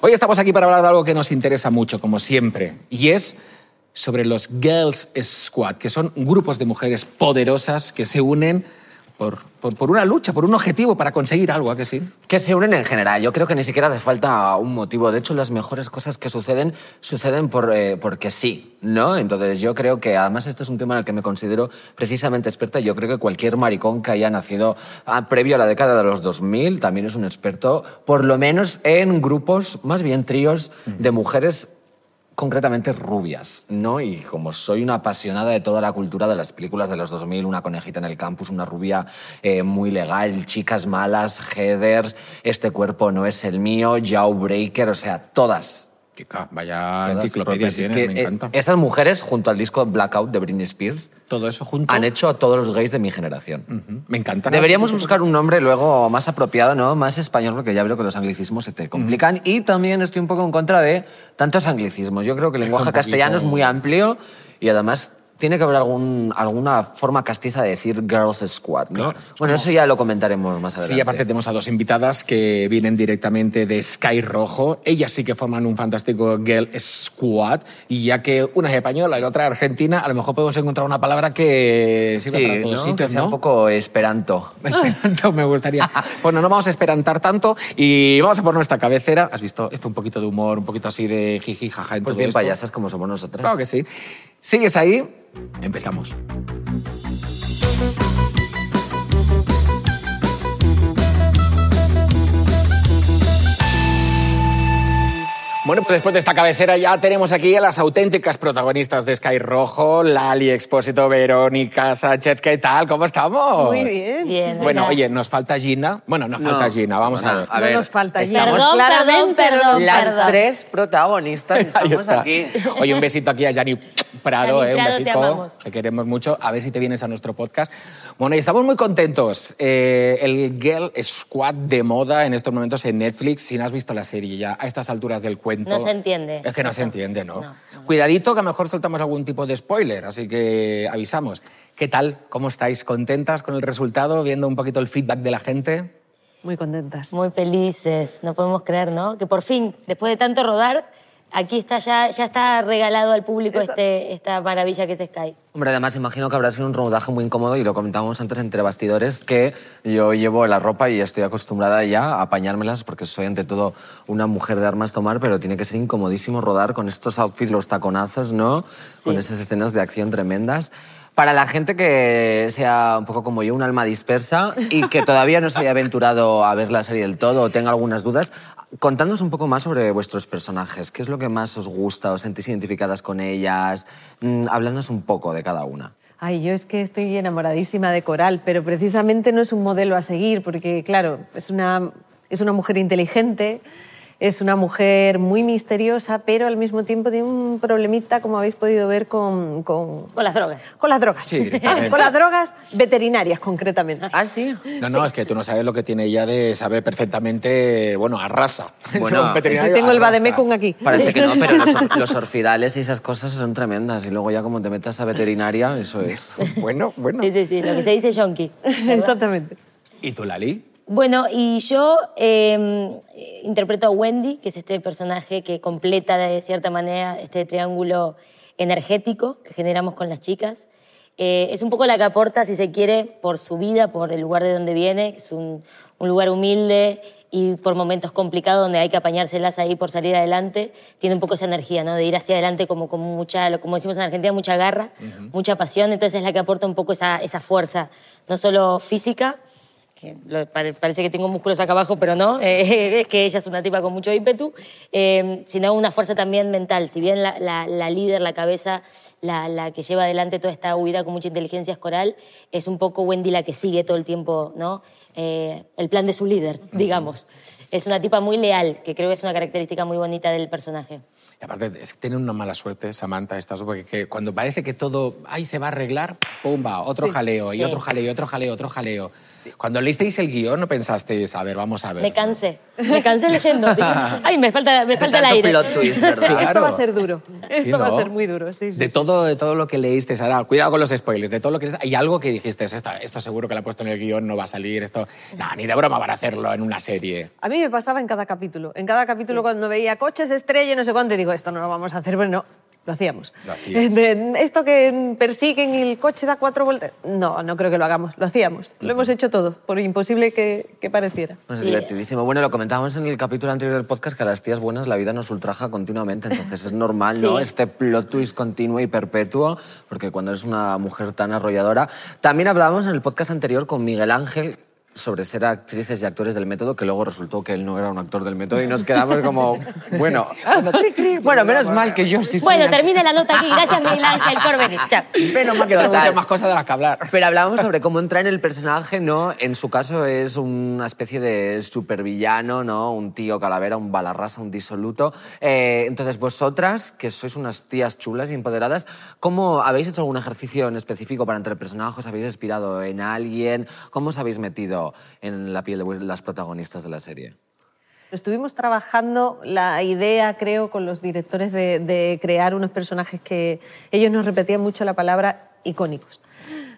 Hoy estamos aquí para hablar de algo que nos interesa mucho, como siempre, y es sobre los Girls Squad, que son grupos de mujeres poderosas que se unen por, por, una lucha, por un objetivo, para conseguir algo, ¿a que sí? Que se unen en general. Yo creo que ni siquiera hace falta un motivo. De hecho, las mejores cosas que suceden, suceden por, eh, porque sí, ¿no? Entonces, yo creo que, además, este es un tema en el que me considero precisamente experta. Yo creo que cualquier maricón que haya nacido ah, previo a la década de los 2000 también es un experto, por lo menos en grupos, más bien tríos, de mujeres concretamente rubias, ¿no? Y como soy una apasionada de toda la cultura de las películas de los 2000, una conejita en el campus, una rubia eh, muy legal, chicas malas, headers, este cuerpo no es el mío, Jawbreaker, o sea, todas. Chica, vaya enciclopedia. Es que, me eh, encanta. esas mujeres, junto al disco Blackout de Britney Spears, Todo eso junto. han hecho a todos los gays de mi generación. Me encanta. Deberíamos buscar un nombre luego más apropiado, ¿no? Más español, porque ya veo que los anglicismos se te complican. Y también estoy un poco en contra de tantos anglicismos. Yo creo que el lenguaje castellano es muy amplio y además tiene que haber algún, alguna forma castiza de decir Girls Squad, ¿no? Claro. Bueno, eso ya lo comentaremos más adelante. Sí, aparte tenemos a dos invitadas que vienen directamente de Sky Rojo. Ellas sí que forman un fantástico Girl Squad. Y ya que una es española y la otra es argentina, a lo mejor podemos encontrar una palabra que sirva Sí, para todos ¿no? sitios, que sea ¿no? un poco esperanto. Esperanto me gustaría. Bueno, no vamos a esperantar tanto y vamos a por nuestra cabecera. ¿Has visto esto? Un poquito de humor, un poquito así de jiji, jaja en Pues todo bien esto. payasas como somos nosotras. Claro que sí. ¿Sigues ahí? Empezamos. Bueno, pues después de esta cabecera ya tenemos aquí a las auténticas protagonistas de Sky Rojo, Lali Expósito, Verónica Sánchez, ¿qué tal? ¿Cómo estamos? Muy bien. Bien, Bueno, hola. oye, nos falta Gina. Bueno, no No, falta Gina, vamos a no, ver. a no ver, nos falta estamos- Gina, Perdón, claramente perdón, nos. Las tres protagonistas estamos aquí. Oye, un besito aquí a Yanni Prado, eh, un Prado, te besito. amamos. Te queremos mucho. A ver si te vienes a nuestro podcast. Bueno, y estamos muy contentos. Eh, el Girl Squad de moda en estos momentos en Netflix. Si no has visto la serie ya a estas alturas del cuento. No se entiende. Es que no se entiende, ¿no? No, Cuidadito que a lo mejor soltamos algún tipo de spoiler, así que avisamos. ¿Qué tal? ¿Cómo estáis? ¿Contentas con el resultado? Viendo un poquito el feedback de la gente. Muy contentas. Muy felices, no podemos creer, ¿no? Que por fin, después de tanto rodar, aquí está ya, ya está regalado al público este, esta maravilla que es Sky. Hombre, además imagino que habrá sido un rodaje muy incómodo y lo comentábamos antes entre bastidores que yo llevo la ropa y estoy acostumbrada ya a apañármelas porque soy ante todo una mujer de armas tomar, pero tiene que ser incomodísimo rodar con estos outfits, los taconazos, ¿no? Con esas escenas de acción tremendas. Para la gente que sea un poco como yo, un alma dispersa y que todavía no se haya aventurado a ver la serie del todo o tenga algunas dudas, contadnos un poco más sobre vuestros personajes. ¿Qué es lo que más os gusta? ¿Os sentís identificadas con ellas? Mm, Hablándonos un poco de cada una. Ay, yo es que estoy enamoradísima de Coral, pero precisamente no es un modelo a seguir, porque claro, es una, es una mujer inteligente, es una mujer muy misteriosa, pero al mismo tiempo tiene un problemita, como habéis podido ver, con, con, Con las drogas. con las drogas. Sí, con las drogas veterinarias, concretamente. Ah, sí. No, no, es que tú no sabes lo que tiene ella de saber perfectamente, bueno, arrasa. Bueno, tengo el arrasa. vademecum aquí. Parece que no, pero los, or- los orfidales y esas cosas son tremendas. Y luego ya como te metas a veterinaria, eso es... Bueno, bueno. Sí, sí, sí, lo que se dice yonki. Exactamente. ¿Y tú, Lali? Bueno, y yo eh, interpreto a Wendy, que es este personaje que completa de cierta manera este triángulo energético que generamos con las chicas. Eh, es un poco la que aporta, si se quiere, por su vida, por el lugar de donde viene, que es un, un lugar humilde y por momentos complicados donde hay que apañárselas ahí por salir adelante. Tiene un poco esa energía, ¿no? De ir hacia adelante como, como mucha, como decimos en Argentina, mucha garra, mucha pasión. Entonces es la que aporta un poco esa, esa fuerza, no solo física, que lo- pare- parece que tengo músculos acá abajo, pero no, eh, es que ella es una tipa con mucho ímpetu, eh, sino una fuerza también mental. Si bien la, la- la líder, la cabeza, la, la que lleva adelante toda esta huida con mucha inteligencia es Coral, es un poco Wendy la que sigue todo el tiempo ¿no? Eh, el plan de su líder, digamos. Es una tipa muy leal, que creo que es una característica muy bonita del personaje. Y aparte, es que tienen una mala suerte, Samantha, estas, porque que cuando parece que todo, ay, se va a arreglar, pum, va, otro Sí, jaleo, y sí. otro jaleo, y otro jaleo, otro jaleo. Cuando leísteis el guion, ¿no pensasteis, a ver, vamos a ver? Me cansé. Me cansé leyendo. Dije, Ay, me falta, me falta el aire. plot twist, ¿verdad? Claro. Esto va a ser duro. Esto Sí, va a ¿no? ser muy duro, sí, sí, De sí. todo, de todo lo que leíste, Sara, cuidado con los spoilers, de todo lo que hay algo que dijiste, esto, esto seguro que lo ha puesto en el guion, no va a salir, esto, no, ni de broma van a hacerlo en una serie. A mí me pasaba en cada capítulo. En cada capítulo cuando veía coches, estrella, no sé cuánto, y digo, esto no lo vamos a hacer, pero no, lo hacíamos. Lo. De- esto que persiguen y el coche da cuatro vueltas, no, no creo que lo hagamos, lo hacíamos. Lo hemos hecho todo, por imposible que, que pareciera. Pues es Sí. divertidísimo. Bueno, lo comentábamos en el capítulo anterior del podcast que a las tías buenas la vida nos ultraja continuamente, entonces es normal, ¿no? Este plot twist continuo y perpetuo, porque cuando eres una mujer tan arrolladora. También hablábamos en el podcast anterior con Miguel Ángel sobre ser actrices y actores del método, que luego resultó que él no era un actor del método y nos quedamos como, bueno, bueno, menos mal que yo sí soy Bueno, termine la nota aquí. Gracias, Miguel Ángel, por venir. Chao. Menos mal que tengo muchas más cosas de las que hablar. Pero hablábamos sobre cómo entrar en el personaje, ¿no? En su caso es una especie de supervillano, ¿no? Un tío calavera, un balarrasa, un disoluto. Eh, entonces, vosotras, que sois unas tías chulas y empoderadas, ¿cómo habéis hecho algún ejercicio en específico para entrar en el personaje? ¿Os habéis inspirado en alguien? ¿Cómo os habéis metido en la piel de las protagonistas de la serie? Estuvimos trabajando la idea, creo, con los directores de, de crear unos personajes que ellos nos repetían mucho la palabra icónicos.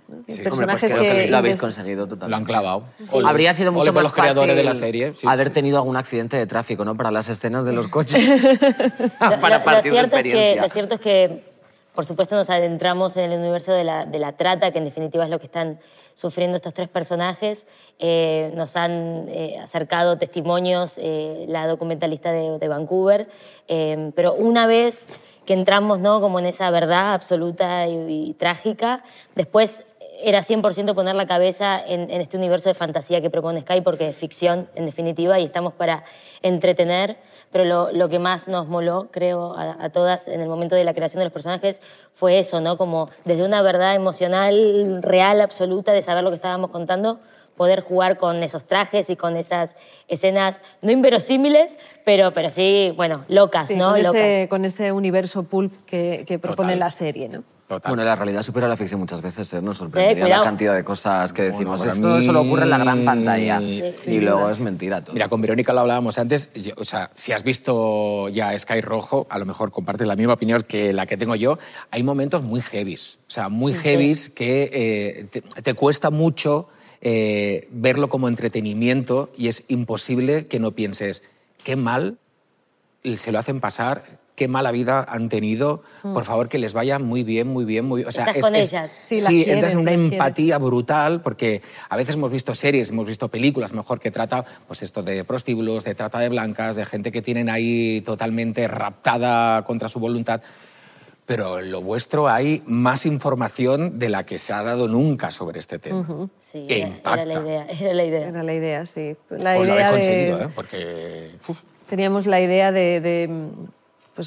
Hombre, pues personajes creo que que lo habéis conseguido totalmente. Lo han clavado. Ole. Habría sido mucho por más los creadores fácil de la serie. sí, haber sí. tenido algún accidente de tráfico, ¿no? Para las escenas de los coches. Lo- para lo- partir lo de cierto es que, lo cierto es que, por supuesto, nos adentramos en el universo de la, de la trata, que en definitiva es lo que están sufriendo estos tres personajes. Eh, nos han eh, acercado testimonios eh, la documentalista de, Vancouver, pero una vez que entramos ¿no? como en esa verdad absoluta y, y trágica, después era 100% poner la cabeza en, en este universo de fantasía que propone Sky, porque es ficción, en definitiva, y estamos para entretener. Pero lo, lo que más nos moló, creo, a, a todas en el momento de la creación de los personajes fue eso, ¿no? Como desde una verdad emocional, real, absoluta, de saber lo que estábamos contando, poder jugar con esos trajes y con esas escenas no inverosímiles, pero, pero sí, bueno, locas, Sí, ¿no? con, locas. ese, con ese universo pulp que, que propone Total. la serie. ¿no? Total. Bueno, la realidad supera la ficción muchas veces, ¿eh? Nos sorprendería la cantidad de cosas que decimos. para Esto mí- solo ocurre en la gran pantalla. Sí, y luego es mentira todo. Mira, con Verónica lo hablábamos antes. yo- o sea, si has visto ya Sky Rojo, a lo mejor compartes la misma opinión que la que tengo yo. Hay momentos muy heavies. O sea, muy heavies que eh, te, te cuesta mucho eh, verlo como entretenimiento y es imposible que no pienses qué mal se lo hacen pasar, qué mala vida han tenido. Por favor, que les vaya muy bien, muy bien, muy bien. O sea, Estás es, con es- ellas. Sí, Sí, las entras quieres, en una las quieres. empatía brutal porque a veces hemos visto series, hemos visto películas mejor que trata pues esto de prostíbulos, de trata de blancas, de gente que tienen ahí totalmente raptada contra su voluntad. Pero en lo vuestro hay más información de la que se ha dado nunca sobre este tema. Sí, Que era, impacta. era la idea, era la idea. Era la idea, sí. La Pues lo idea habéis de- conseguido, ¿eh? Porque... uf, Teníamos la idea de, de,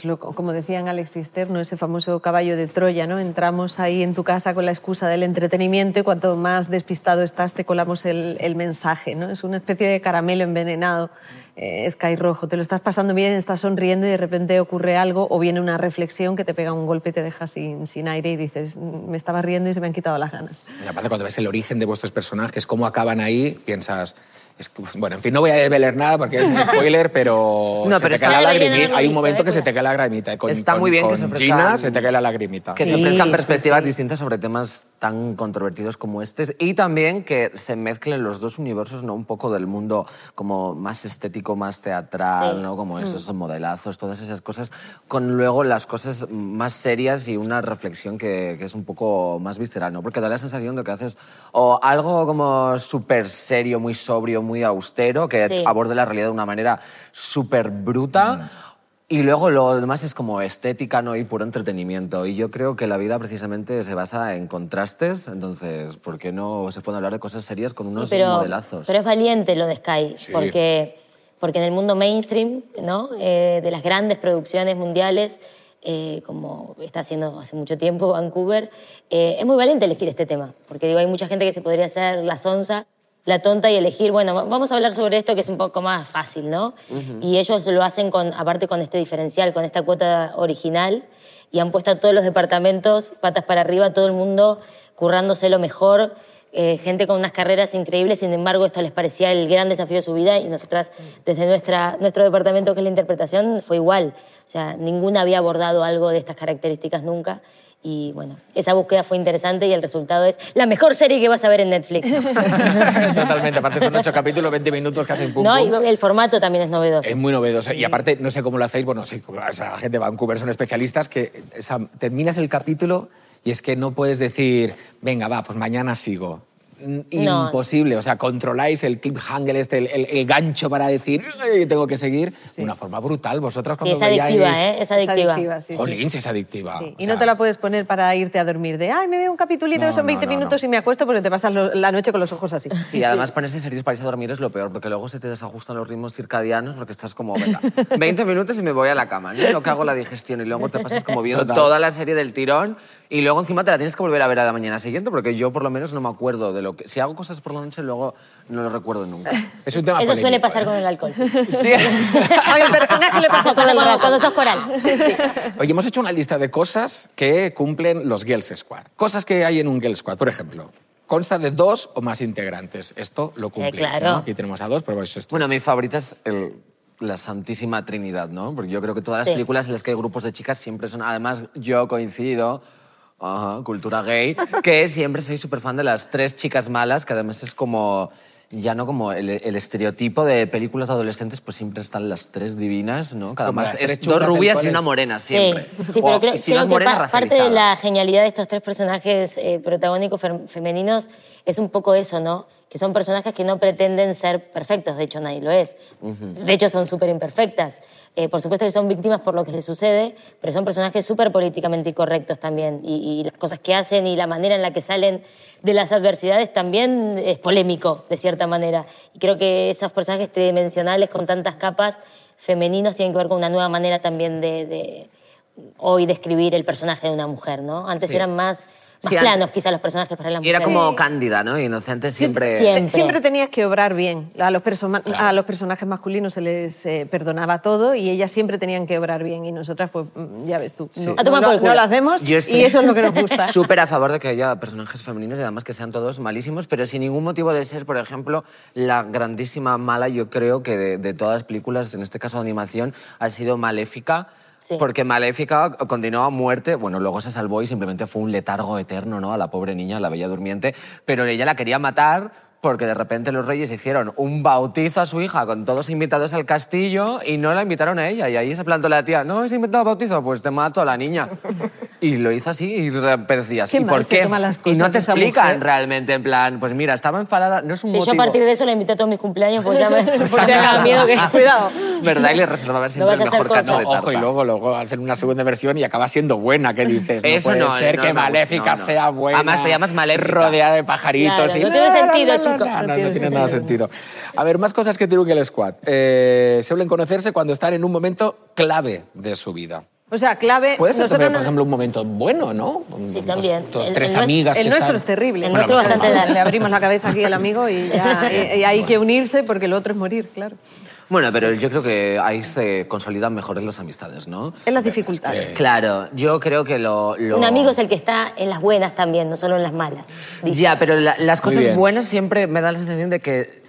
pues como decían Alex y Esther, ¿no? ese famoso caballo de Troya, ¿no? Entramos ahí en tu casa con la excusa del entretenimiento y cuanto más despistado estás te colamos el, mensaje, ¿no? Es una especie de caramelo envenenado, eh, Sky Rojo. Te lo estás pasando bien, estás sonriendo y de repente ocurre algo o viene una reflexión que te pega un golpe y te deja sin, sin aire y dices, "Mm, me estaba riendo y se me han quitado las ganas. Y aparte, cuando ves el origen de vuestros personajes, cómo acaban ahí, piensas. Es que, pues, bueno, en fin, no voy a desvelar nada porque es un spoiler, pero, No, se pero te cae la lagrimita. Hay un momento eh, que se te cae la lagrimita. Con, Está con- muy bien que con se ofrezcan- Gina se te cae la lagrimita. Que se Sí, ofrezcan sí, perspectivas sí. distintas sobre temas tan controvertidos como este y también que se mezclen los dos universos, ¿no? Un poco del mundo como más estético, más teatral, Sí. ¿no? Como esos modelazos, todas esas cosas, con luego las cosas más serias y una reflexión que, que es un poco más visceral, ¿no? Porque da la sensación de que haces o algo como súper serio, muy sobrio, muy austero, que Sí. aborde la realidad de una manera súper bruta. Y luego lo demás es como estética ¿no? y puro entretenimiento. Y yo creo que la vida precisamente se basa en contrastes, entonces, ¿por qué no se puede hablar de cosas serias con unos pero, modelazos? pero es valiente lo de Sky, Sí. porque, porque en el mundo mainstream, ¿no? Eh, de las grandes producciones mundiales, eh, como está haciendo hace mucho tiempo Vancouver, eh, es muy valiente elegir este tema, porque digo, hay mucha gente que se podría hacer la sonza, la tonta y elegir, bueno, va- vamos a hablar sobre esto que es un poco más fácil, ¿no? Y ellos lo hacen con, aparte con este diferencial, con esta cuota original, y han puesto a todos los departamentos patas para arriba, todo el mundo currándose lo mejor, eh, gente con unas carreras increíbles, sin embargo esto les parecía el gran desafío de su vida y nosotras desde nuestra, nuestro departamento que es la interpretación fue igual. O sea, ninguna había abordado algo de estas características nunca y bueno, esa búsqueda fue interesante y el resultado es la mejor serie que vas a ver en Netflix. Totalmente, aparte son ocho capítulos, 20 minutos que hacen pum, no, pum. y el formato también es novedoso. Es muy novedoso. Y aparte, no sé cómo lo hacéis, bueno, sí, o sea, la gente de Vancouver son especialistas, que o sea, terminas el capítulo y es que no puedes decir, venga, va, pues mañana sigo. No. Imposible, o sea, controláis el cliffhanger, este, el, el- el gancho para decir, "Ay, tengo que seguir, de una forma brutal. Vosotras Sí, cuando es adictiva, veíais- ¿eh? Es adictiva. sí, sí. Jolín, si es adictiva. Sí, Y sea, no te la puedes poner para irte a dormir de, ay, me veo un capitulito, No, son no, 20 no, minutos y me acuesto porque te pasas lo- la noche con los ojos así. Sí, y además ponerse series para irse a dormir es lo peor, porque luego se te desajustan los ritmos circadianos porque estás como, venga, 20 minutos y me voy a la cama, ¿no? Lo que hago la digestión y luego te pasas como viendo Total. toda la serie del tirón y luego encima te la tienes que volver a ver a la mañana siguiente porque yo por lo menos no me acuerdo de lo que... Si hago cosas por la noche luego no lo recuerdo nunca. Es un tema Eso suele polémico, pasar ¿eh? con el alcohol. sí. Sí. A mi personaje le pasa todo el rato. cuando sos coral. Oye, hemos hecho una lista de cosas que cumplen los Girls Squad. Cosas que hay en un Girls Squad, por ejemplo. Consta de dos o más integrantes. Esto lo cumplís, claro. ¿no? Aquí tenemos a dos, pero vais estos. Bueno, mi favorita es el- la Santísima Trinidad, ¿no? Porque yo creo que todas las Sí. películas en las que hay grupos de chicas siempre son... Además, yo coincido... Ajá, cultura gay, que siempre soy súper fan de las tres chicas malas, que además es como, ya no como el, el estereotipo de películas de adolescentes, pues siempre están las tres divinas, ¿no? Cada más es dos rubias y una morena Sí, siempre. sí, O- pero creo, y si no creo es que morena, pa- parte de la genialidad de estos tres personajes eh, protagónicos femeninos es un poco eso, ¿no? Que son personajes que no pretenden ser perfectos, de hecho nadie lo es. De hecho son súper imperfectas. Eh, por supuesto que son víctimas por lo que les sucede, pero son personajes súper políticamente incorrectos también. Y, y las cosas que hacen y la manera en la que salen de las adversidades también es polémico, de cierta manera. Y creo que esos personajes tridimensionales con tantas capas femeninos tienen que ver con una nueva manera también de, de hoy describir el personaje de una mujer, ¿no? Antes Sí. eran más, más Sí, planos quizás los personajes para las Y era como cándida, ¿no? Inocente siempre... Siempre. Siempre tenías que obrar bien. A los, persona- a los personajes masculinos se les eh, perdonaba todo y ellas siempre tenían que obrar bien. Y nosotras, pues, mm, ya ves tú, no, A tomar no por lo- culo. no lo hacemos Yo estoy y eso es lo que nos gusta. Súper a favor de que haya personajes femeninos y además que sean todos malísimos, pero sin ningún motivo de ser, por ejemplo, la grandísima mala, yo creo que de, de todas las películas, en este caso de animación, ha sido Maléfica. Porque Maléfica condenó a muerte, bueno, luego se salvó y simplemente fue un letargo eterno, ¿no? A la pobre niña, a la bella durmiente, pero ella la quería matar porque de repente los reyes hicieron un bautizo a su hija con todos invitados al castillo y no la invitaron a ella. Y ahí se plantó la tía, no, has inventado bautizo, pues te mato a la niña. Y lo hizo así y decías, ¿y por qué? y no te explican mujer. realmente, en plan, pues mira, estaba enfadada, no es un Sí, yo motivo. a partir de eso la invité a todos mis cumpleaños, pues ya me porque te haga miedo que... Cuidado. ¿Verdad? Y le reservaba siempre el vayas a hacer mejor cacho cosa. de No, tarta. ojo, y luego, luego hacen una segunda versión y acaba siendo buena, ¿qué dices? Eso no puede no, ser no que Maléfica no, no. sea buena. Además, te llamas Maléfica. Rodeada de pajaritos. Claro, y no tiene sentido, No, No no tiene tiene nada sentido. A ver, más cosas que tiene un Girl Squad. Eh, suelen conocerse cuando están en un momento clave de su vida. O sea, clave. Puede ser nosotros también, no- por ejemplo, un momento bueno, ¿no? Sí, también. dos- El- tres el amigas El que nuestro están- es terrible. El Bueno, nuestro bastante. Le abrimos la cabeza aquí al amigo y ya y- y hay que unirse porque lo otro es morir, claro. Bueno, pero yo creo que ahí se consolidan mejores las amistades, ¿no? Es las dificultades. Claro, yo creo que lo... lo- Un amigo es el que está en las buenas también, no solo en las malas. dice. Ya, pero la- las cosas buenas siempre me da la sensación de que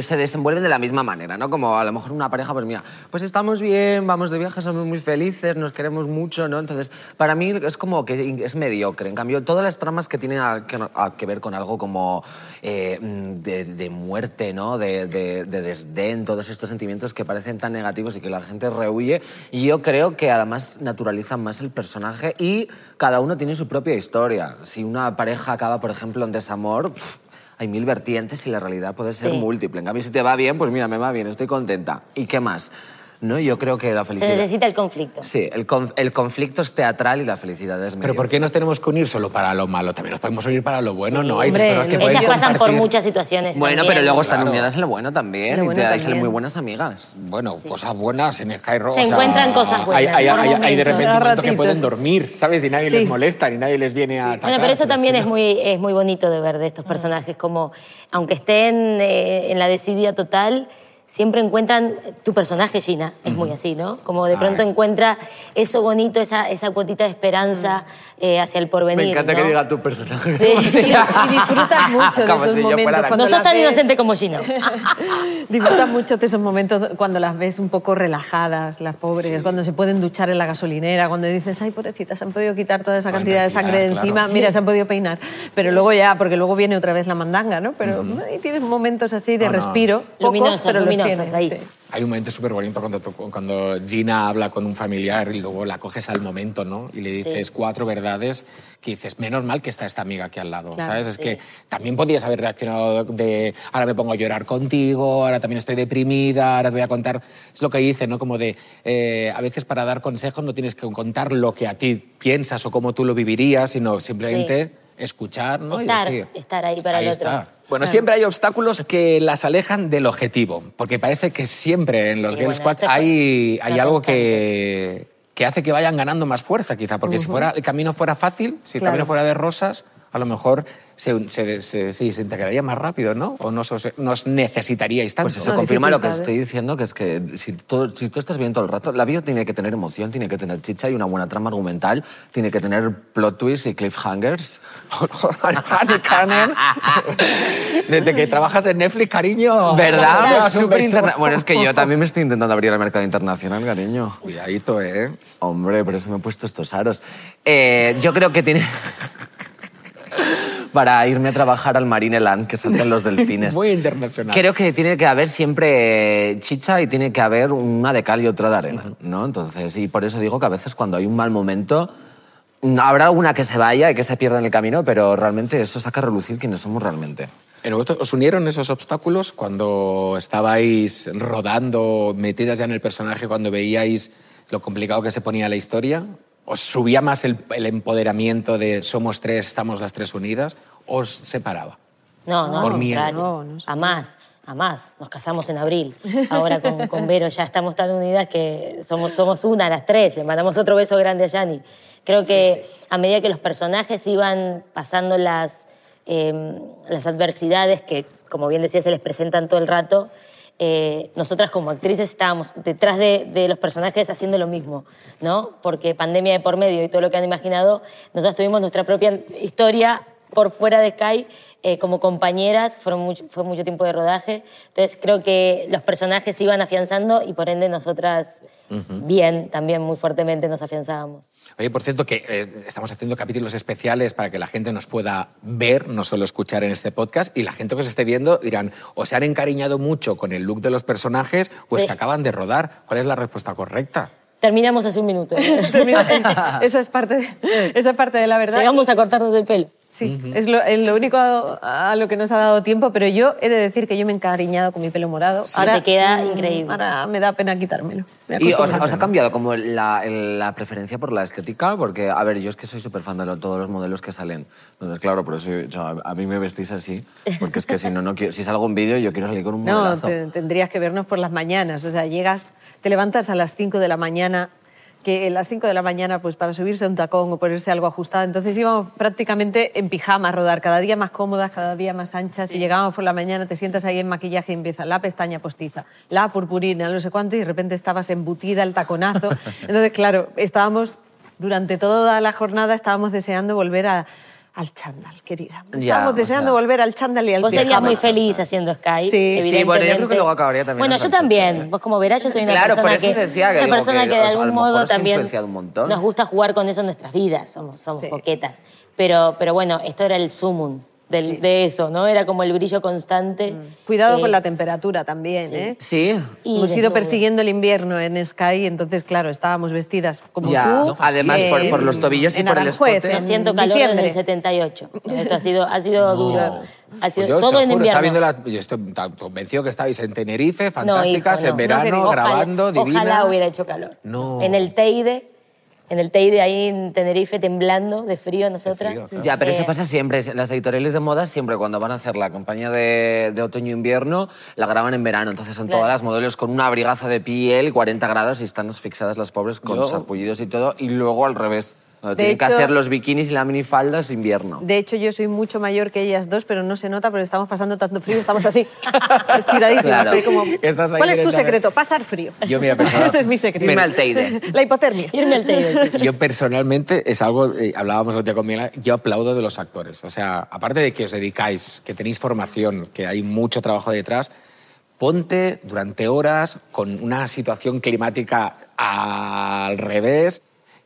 se desenvuelven de la misma manera, ¿no? Como a lo mejor una pareja, pues mira, pues estamos bien, vamos de viaje, somos muy felices, nos queremos mucho, ¿no? Entonces, para mí es como que es mediocre. En cambio, todas las tramas que tienen que, ver con algo como eh, mm, de, muerte, ¿no? De, de- de desdén, todos estos sentimientos que parecen tan negativos y que la gente rehuye, yo creo que además naturalizan más el personaje y cada uno tiene su propia historia. Si una pareja acaba, por ejemplo, en desamor... hay mil vertientes y la realidad puede ser Sí. múltiple. En cambio, si te va bien, pues mira, me va bien, estoy contenta. ¿Y qué más? ¿No? Yo creo que la Se felicidad... necesita el conflicto. Sí, el, conf- el conflicto es teatral y la felicidad es Pero medio. ¿por qué nos tenemos que unir solo para lo malo? También nos podemos unir para lo bueno, ¿no? Hay hombre, personas que Ellas pasan por compartir- muchas situaciones. Bueno, también. pero luego están Claro. unidas en lo bueno también. Lo y bueno te- ahí salen también. muy buenas amigas. Bueno, cosas buenas en Skyro. Se encuentran cosas buenas, Hay, hay- por hay- hay de momentos. repente un Cada momento que pueden sí. dormir, ¿sabes? Y nadie Sí. les molesta, ni nadie les viene a atacar. Bueno, pero eso también es muy, es muy bonito de ver de estos personajes, como aunque estén eh, en la desidia total, siempre encuentran, tu personaje Gina es muy así, ¿no? Como de pronto encuentra eso bonito, esa, esa cuotita de esperanza eh, hacia el porvenir. Me encanta ¿no? que diga tu personaje. Sí. Y disfrutas mucho de esos si momentos. No sos tan ves- inocente como Gina. Disfrutas mucho de esos momentos cuando las ves un poco relajadas, las pobres, cuando se pueden duchar en la gasolinera, cuando dices, ay, pobrecita, se han podido quitar toda esa cantidad de sangre de claro. encima, mira, se han podido peinar. Pero luego ya, porque luego viene otra vez la mandanga, ¿no? Pero ahí tienes momentos así de No, no. respiro, pocos, Luminosos, pero los tienes, ahí. Sí. Hay un momento súper bonito cuando, cuando Gina habla con un familiar y luego la coges al momento, ¿no? Y le dices cuatro verdades que dices, menos mal que está esta amiga aquí al lado, Claro, ¿sabes? Es que también podías haber reaccionado de, ahora me pongo a llorar contigo, ahora también estoy deprimida, ahora te voy a contar... Es lo que dice, ¿no? Como de, eh, a veces para dar consejos no tienes que contar lo que a ti piensas o cómo tú lo vivirías, sino simplemente escuchar, ¿no? Y Estar, decir, estar ahí para el otro. está. Bueno, siempre hay obstáculos que las alejan del objetivo, porque parece que siempre en los Sí, bueno, Squad esto es hay, hay algo que, que hace que vayan ganando más fuerza, quizá, porque si fuera, el camino fuera fácil, si el Claro. camino fuera de rosas, a lo mejor se, se, se- se desintegraría más rápido, ¿no? O no os, nos necesitaríais tanto. Pues eso No, confirma lo que estoy diciendo, que es que si tú, si tú estás bien todo el rato, la vida tiene que tener emoción, tiene que tener chicha y una buena trama argumental, tiene que tener plot twists y cliffhangers. Desde que trabajas en Netflix, cariño. ¿Verdad? Pues súper interna- Bueno, es que yo también me estoy intentando abrir al mercado internacional, cariño. Cuidadito, ¿eh? Hombre, por eso me he puesto estos aros. Eh, yo creo que tiene... Para irme a trabajar al Marineland, que saltan los delfines. Muy internacional. Creo que tiene que haber siempre chicha y tiene que haber una de cal y otra de arena, ¿no? Entonces, y por eso digo que a veces cuando hay un mal momento, mm, habrá alguna que se vaya y que se pierda en el camino, pero realmente eso saca a relucir quiénes somos realmente. ¿En vosotros ¿Os unieron esos obstáculos cuando estabais rodando, metidas ya en el personaje, cuando veíais lo complicado que se ponía la historia? ¿Os subía más el, el empoderamiento de somos tres, estamos las tres unidas? ¿O ¿Os separaba? No, no, Por miedo. contrario. No, no a más, a más. Nos casamos en abril. Ahora con, con Vero ya estamos tan unidas que somos, somos una, las tres. Le mandamos otro beso grande a Yani. Creo que a medida que los personajes iban pasando las, eh, las adversidades que, como bien decía, se les presentan todo el rato, eh, nosotras como actrices estábamos detrás de, de los personajes haciendo lo mismo, ¿no? Porque pandemia de por medio y todo lo que han imaginado, nosotras tuvimos nuestra propia historia por fuera de Sky eh, como compañeras, fueron mucho- fue mucho tiempo de rodaje, entonces creo que los personajes se iban afianzando y por ende nosotras bien, también muy fuertemente nos afianzábamos. Oye, por cierto, que eh, estamos haciendo capítulos especiales para que la gente nos pueda ver, no solo escuchar en este podcast, y la gente que os esté viendo dirán, o se han encariñado mucho con el look de los personajes, o es Sí. que acaban de rodar. ¿Cuál es la respuesta correcta? Terminamos hace un minuto. esa, es parte de, esa es parte de la verdad. Llegamos a cortarnos el pelo. Sí, es, lo, es lo único a, a lo que nos ha dado tiempo, pero yo he de decir que yo me he encariñado con mi pelo morado. te queda increíble. Ahora me da pena quitármelo. Me ¿Y os, os ha cambiado como la, la preferencia por la estética? Porque, a ver, yo es que soy súper fan de lo- todos los modelos que salen. Entonces, claro, por eso yo- yo- a, mí me vestís así, porque es que si no, no quiero, si salgo en vídeo yo quiero salir con un No, modelazo. te- tendrías que vernos por las mañanas. O sea, llegas, te levantas a las 5 de la mañana, que a las 5 de la mañana, pues para subirse a un tacón o ponerse algo ajustado. Entonces íbamos prácticamente en pijama a rodar, cada día más cómodas, cada día más anchas. Y llegábamos por la mañana, te sientas ahí en maquillaje y empieza la pestaña postiza, la purpurina, no sé cuánto, y de repente estabas embutida, el taconazo. Entonces, claro, estábamos, durante toda la jornada, estábamos deseando volver a- al chándal, querida. Ya, o deseando sea, volver al chándal y al Vos serías muy feliz haciendo Sky. Sí. Sí, bueno, yo creo que luego acabaría también Bueno, yo también. chocho, ¿eh? Vos como verás, yo soy una Claro, por persona eso que, decía que una persona que que, de algún modo también un nos gusta jugar con eso en nuestras vidas. Somos, somos Sí. coquetas. Pero, pero bueno, esto era el sumum del- de eso, ¿no? Era como el brillo constante. Cuidado Eh, con la temperatura también, ¿eh? Sí. y Hemos ido persiguiendo el invierno en Sky, entonces, claro, estábamos vestidas como Ya, tú. no, además, por- los tobillos y por el Aranjuez, escote. Yo en siento calor diciembre. desde el 78. Esto ha sido, ha sido duro. Ha sido Pues yo todo te en juro, invierno. viendo la- yo estoy convencido que estabais en Tenerife, No, fantásticas, hijo, no. en verano, No, Ojalá- grabando, divinas. Ojalá hubiera hecho calor. No. En el Teide, en el Teide ahí en Tenerife temblando de frío nosotras. frío, claro. Ya, pero eso Eh, pasa siempre. Las editoriales de moda siempre cuando van a hacer la campaña de, de otoño-invierno la graban en verano. Entonces son Claro. todas las modelos con un abrigazo de piel, 40 grados y están asfixiadas las pobres con sarpullidos y todo. Y luego al revés. Cuando De tienen que hacer los bikinis y la minifalda es invierno. De hecho, yo soy mucho mayor que ellas dos, pero no se nota porque estamos pasando tanto frío, estamos así, estiradísimas. Claro. así como, Estás ahí ¿Cuál es tu secreto? Pasar frío. Yo, mira, Ese es mi secreto. Irme al Teide. La hipotermia. Irme al Teide. sí. Yo personalmente, es algo, eh, hablábamos otro día con Miguel, yo aplaudo de los actores. O sea, aparte de que os dedicáis, que tenéis formación, que hay mucho trabajo detrás, ponte durante horas con una situación climática al revés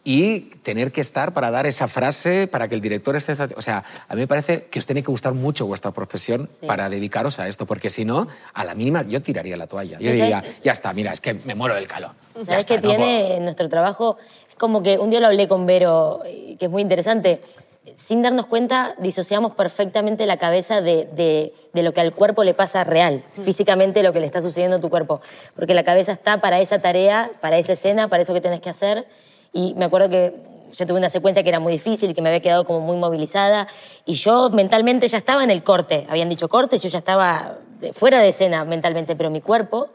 y tener que estar para dar esa frase, para que el director esté... O sea, a mí me parece que os tiene que gustar mucho vuestra profesión Sí. para dedicaros a esto, porque si no, a la mínima yo tiraría la toalla. Yo ¿Sabes? diría, ya está, mira, es que me muero del calor. Ya ¿Sabes está, qué no puedo". tiene nuestro trabajo? Es como que un día lo hablé con Vero, que es muy interesante. Sin darnos cuenta, disociamos perfectamente la cabeza de, de- de lo que al cuerpo le pasa real, físicamente lo que le está sucediendo a tu cuerpo. Porque la cabeza está para esa tarea, para esa escena, para eso que tenés que hacer. Y me acuerdo que yo tuve una secuencia que era muy difícil, que me había quedado como muy movilizada. Y yo mentalmente ya estaba en el corte. Habían dicho corte, yo ya estaba fuera de escena mentalmente, pero mi cuerpo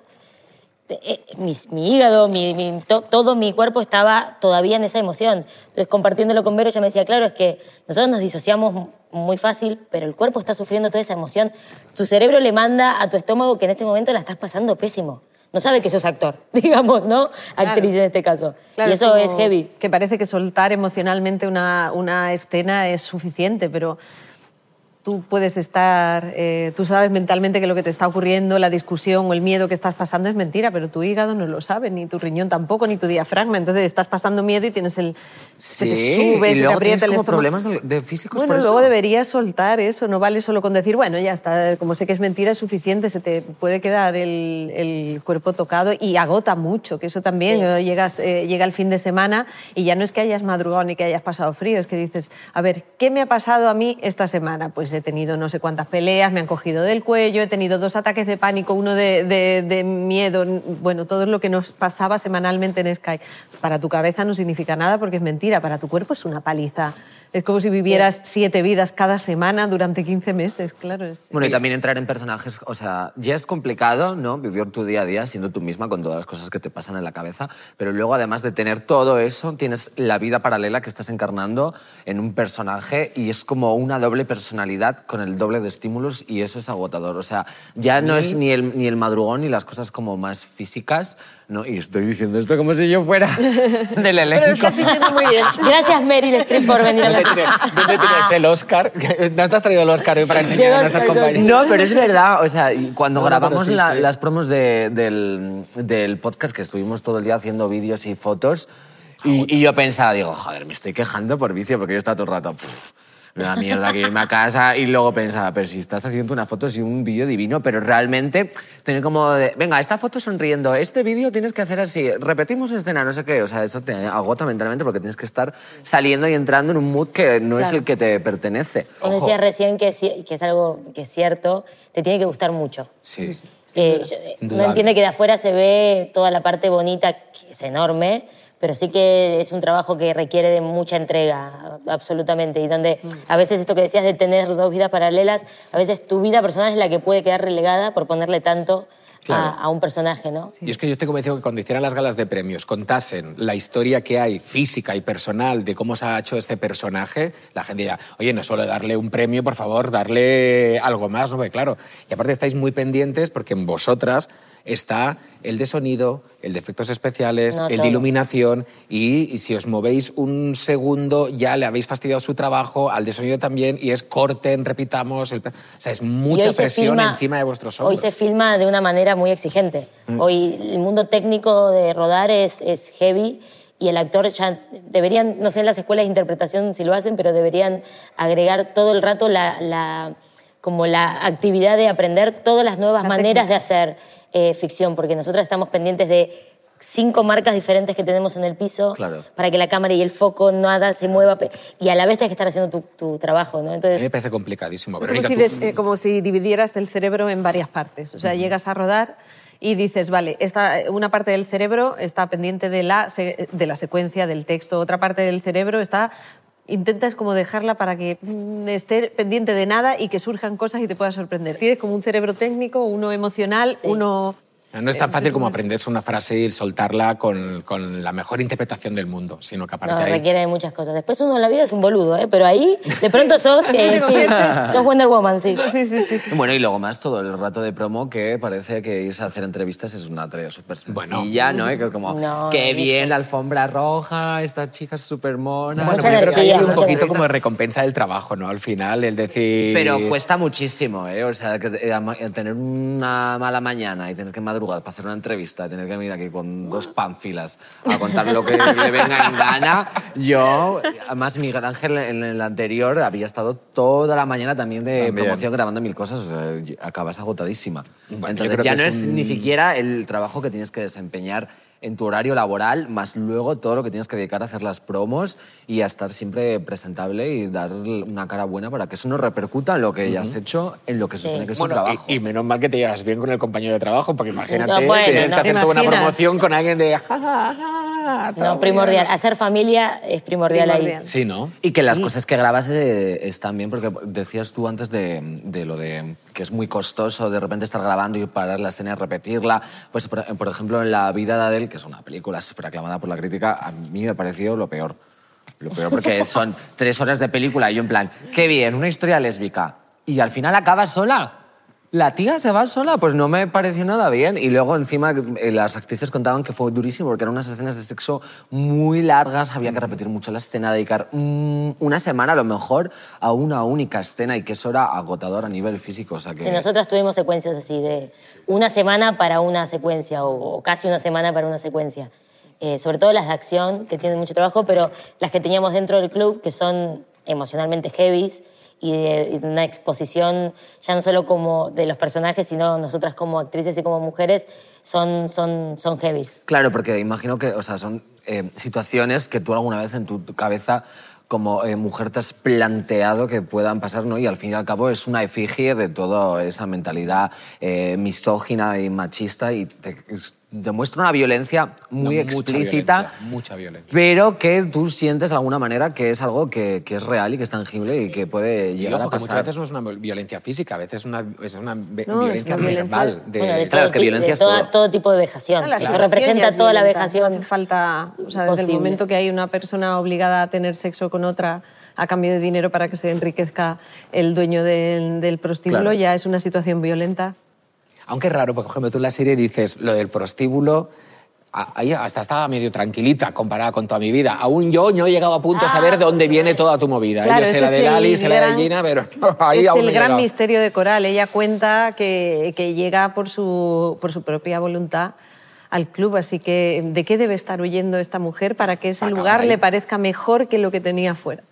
eh, mi, mi hígado, mi, mi- to- todo mi cuerpo estaba todavía en esa emoción. Entonces, compartiéndolo con Vero, ella me decía, claro, es que nosotros nos disociamos muy fácil, pero el cuerpo está sufriendo toda esa emoción. Tu cerebro le manda a tu estómago que en este momento la estás pasando pésimo. No sabe que sos actor, digamos, ¿no? Actriz en este caso. Claro, y eso como es heavy. Que parece que soltar emocionalmente una, una escena es suficiente, pero tú puedes estar, eh, tú sabes mentalmente que lo que te está ocurriendo, la discusión o el miedo que estás pasando es mentira, pero tu hígado no lo sabe, ni tu riñón tampoco, ni tu diafragma. Entonces estás pasando miedo y tienes el. se te sube, y se te aprieta el como problemas de, de físicos Bueno, por luego eso. deberías soltar eso, no vale solo con decir, bueno, ya está, como sé que es mentira, es suficiente, se te puede quedar el, el cuerpo tocado y agota mucho, que eso también, Sí. eh, llegas, eh, llega el fin de semana y ya no es que hayas madrugado ni que hayas pasado frío, es que dices, a ver, ¿qué me ha pasado a mí esta semana? Pues he tenido no sé cuántas peleas, me han cogido del cuello, he tenido dos ataques de pánico, uno de, de- de miedo, bueno, todo lo que nos pasaba semanalmente en Sky. Para tu cabeza no significa nada porque es mentira, para tu cuerpo es una paliza. Es como si vivieras siete vidas cada semana durante 15 meses, claro. Es... Bueno, y también entrar en personajes, o sea, ya es complicado, ¿no? Vivir tu día a día siendo tú misma con todas las cosas que te pasan en la cabeza, pero luego además de tener todo eso, tienes la vida paralela que estás encarnando en un personaje y es como una doble personalidad con el doble de estímulos y eso es agotador. O sea, ya no es ni el, ni el madrugón ni las cosas como más físicas, ¿no? Y estoy diciendo esto como si yo fuera del elenco. Pero lo estás diciendo muy bien. Gracias, Meryl Streep, por venir a la... ¿Dónde tienes, el Oscar? ¿No te has traído el Oscar hoy para enseñar a nuestras compañeras? No, pero es verdad. O sea, cuando No, grabamos sí, la- sí. las promos de- del, del podcast, que estuvimos todo el día haciendo vídeos y fotos, y, y yo pensaba, digo, joder, me estoy quejando por vicio, porque yo estaba todo el rato, "Pff, me da mierda que irme a casa. Y luego pensaba, pero si estás haciendo una foto, y un vídeo divino, pero realmente tener como, de, venga, esta foto sonriendo, este vídeo tienes que hacer así, repetimos escena, no sé qué. O sea, eso te agota mentalmente porque tienes que estar saliendo y entrando en un mood que no es Claro. el que te pertenece. Vos decías recién que, es que es algo que es cierto, te tiene que gustar mucho. Sí. Eh, yo- eh, no entiende que de afuera se ve toda la parte bonita, que es enorme, pero sí que es un trabajo que requiere de mucha entrega, absolutamente. Y donde a veces esto que decías de tener dos vidas paralelas, a veces tu vida personal es la que puede quedar relegada por ponerle tanto a- Claro. a, un personaje, ¿no? Y es que yo estoy convencido que cuando hicieran las galas de premios contasen la historia que hay física y personal de cómo se ha hecho este personaje, la gente dirá, oye, no solo darle un premio, por favor, darle algo más, ¿no? Porque claro, y aparte estáis muy pendientes porque en vosotras está el de sonido, el de efectos especiales, No, el todo. de iluminación y, y si os movéis un segundo ya le habéis fastidiado su trabajo, al de sonido también y es corten, repitamos, el- o sea, es mucha hoy se presión filma- encima de vuestros Hoy hombros. se filma de una manera muy exigente. Mm. Hoy el mundo técnico de rodar es, es heavy y el actor ya deberían, no sé en las escuelas de interpretación si lo hacen, pero deberían agregar todo el rato la, la- como la actividad de aprender todas las nuevas La maneras técnica. de hacer eh, ficción, porque nosotras estamos pendientes de cinco marcas diferentes que tenemos en el piso Claro. para que la cámara y el foco nada se mueva y a la vez tienes que estar haciendo tu, tu trabajo, ¿no? A mí Entonces, me parece complicadísimo. Es como si, tú- des- eh, como si dividieras el cerebro en varias partes. O sea, llegas a rodar y dices, vale, esta, una parte del cerebro está pendiente de la, de la secuencia del texto, otra parte del cerebro está... Intentas como dejarla para que mm, esté pendiente de nada y que surjan cosas y te pueda sorprender. Tienes como un cerebro técnico, uno emocional, Sí. uno No es tan fácil como aprenderse una frase y soltarla con, con la mejor interpretación del mundo, sino que aparte No, ahí... requiere de muchas cosas. Después uno en la vida es un boludo, ¿eh? pero ahí de pronto sos, eh, sí, sos Wonder Woman, sí. Sí, sí, sí. Bueno, y luego más todo el rato de promo que parece que irse a hacer entrevistas es una tarea súper Bueno. sencilla, ¿no? Y que es como, No, qué no. bien la alfombra roja, esta chica es súper mona. Bueno, pero creo que energía, hay un poquito como de recompensa del trabajo, ¿no? Al final, el decir... Pero cuesta muchísimo, ¿eh? O sea, que, eh, tener una mala mañana y tener que madrugar para hacer una entrevista, tener que venir aquí con dos pánfilas a contar lo que le venga en gana. Yo, además, Miguel Ángel en el anterior había estado toda la mañana también de También. promoción grabando mil cosas, o sea, acabas agotadísima. Bueno, Entonces ya no es es un- ni siquiera el trabajo que tienes que desempeñar en tu horario laboral, más luego todo lo que tienes que dedicar a hacer las promos y a estar siempre presentable y dar una cara buena para que eso no repercuta en lo que ya has hecho, en lo que se Sí. supone que es Bueno, tu trabajo. y, y menos mal que te llevas bien con el compañero de trabajo, porque imagínate, No, bueno, si tienes no. que hacer toda una promoción con alguien de... "Ja, ja, ja, No, primordial. bien". Hacer familia es primordial, Primordial. ahí. Sí, ¿no? Y que las cosas que grabas eh, están bien, porque decías tú antes de, de lo de que es muy costoso de repente estar grabando y parar la escena y repetirla. Pues, por, ejemplo, en La vida de Adele, que es una película súper aclamada por la crítica, a mí me pareció lo peor. Lo peor porque son tres horas de película y yo en plan, qué bien, una historia lésbica. Y al final acaba sola. La tía se va sola, pues no me pareció nada bien. Y luego encima eh, las actrices contaban que fue durísimo porque eran unas escenas de sexo muy largas, había que repetir mucho la escena, dedicar mm, una semana a lo mejor a una única escena y que eso era agotador a nivel físico. O sea que... Sí, nosotras tuvimos secuencias así de una semana para una secuencia o, casi una semana para una secuencia. Eh, sobre todo las de acción, que tienen mucho trabajo, pero las que teníamos dentro del club, que son emocionalmente heavies y de, una exposición ya no solo como de los personajes, sino nosotras como actrices y como mujeres, son, son, son heavies. Claro, porque imagino que, o sea, son eh, situaciones que tú alguna vez en tu, cabeza como eh, mujer te has planteado que puedan pasar, ¿no? Y al fin y al cabo es una efigie de toda esa mentalidad eh, misógina y machista y te, demuestra una violencia muy No, mucha explícita, violencia, mucha violencia. pero que tú sientes de alguna manera que es algo que, que es real y que es tangible y que puede Y llegar ojo, a que pasar. muchas veces no es una violencia física, a veces es una, es una es violencia una verbal. De, Bueno, de Claro, todo es que violencia de es toda- todo. todo tipo de vejación. Situación ya representa es toda la vejación. No hace falta, o sea, desde posible. el momento que hay una persona obligada a tener sexo con otra a cambio de dinero para que se enriquezca el dueño del, del prostíbulo, Claro. ya es una situación violenta. Aunque es raro, porque por ejemplo tú en la serie dices lo del prostíbulo, ahí hasta estaba medio tranquilita comparada con toda mi vida. Aún yo no he llegado a punto de saber de dónde viene toda tu movida. Ah, Claro, Ella sé la de Lali, sé la de Gina, pero ahí es aún el no he gran llegado. misterio de Coral. Ella cuenta que, que llega por su, por su propia voluntad al club, así que ¿de qué debe estar huyendo esta mujer para que ese Acabar lugar ahí. le parezca mejor que lo que tenía fuera?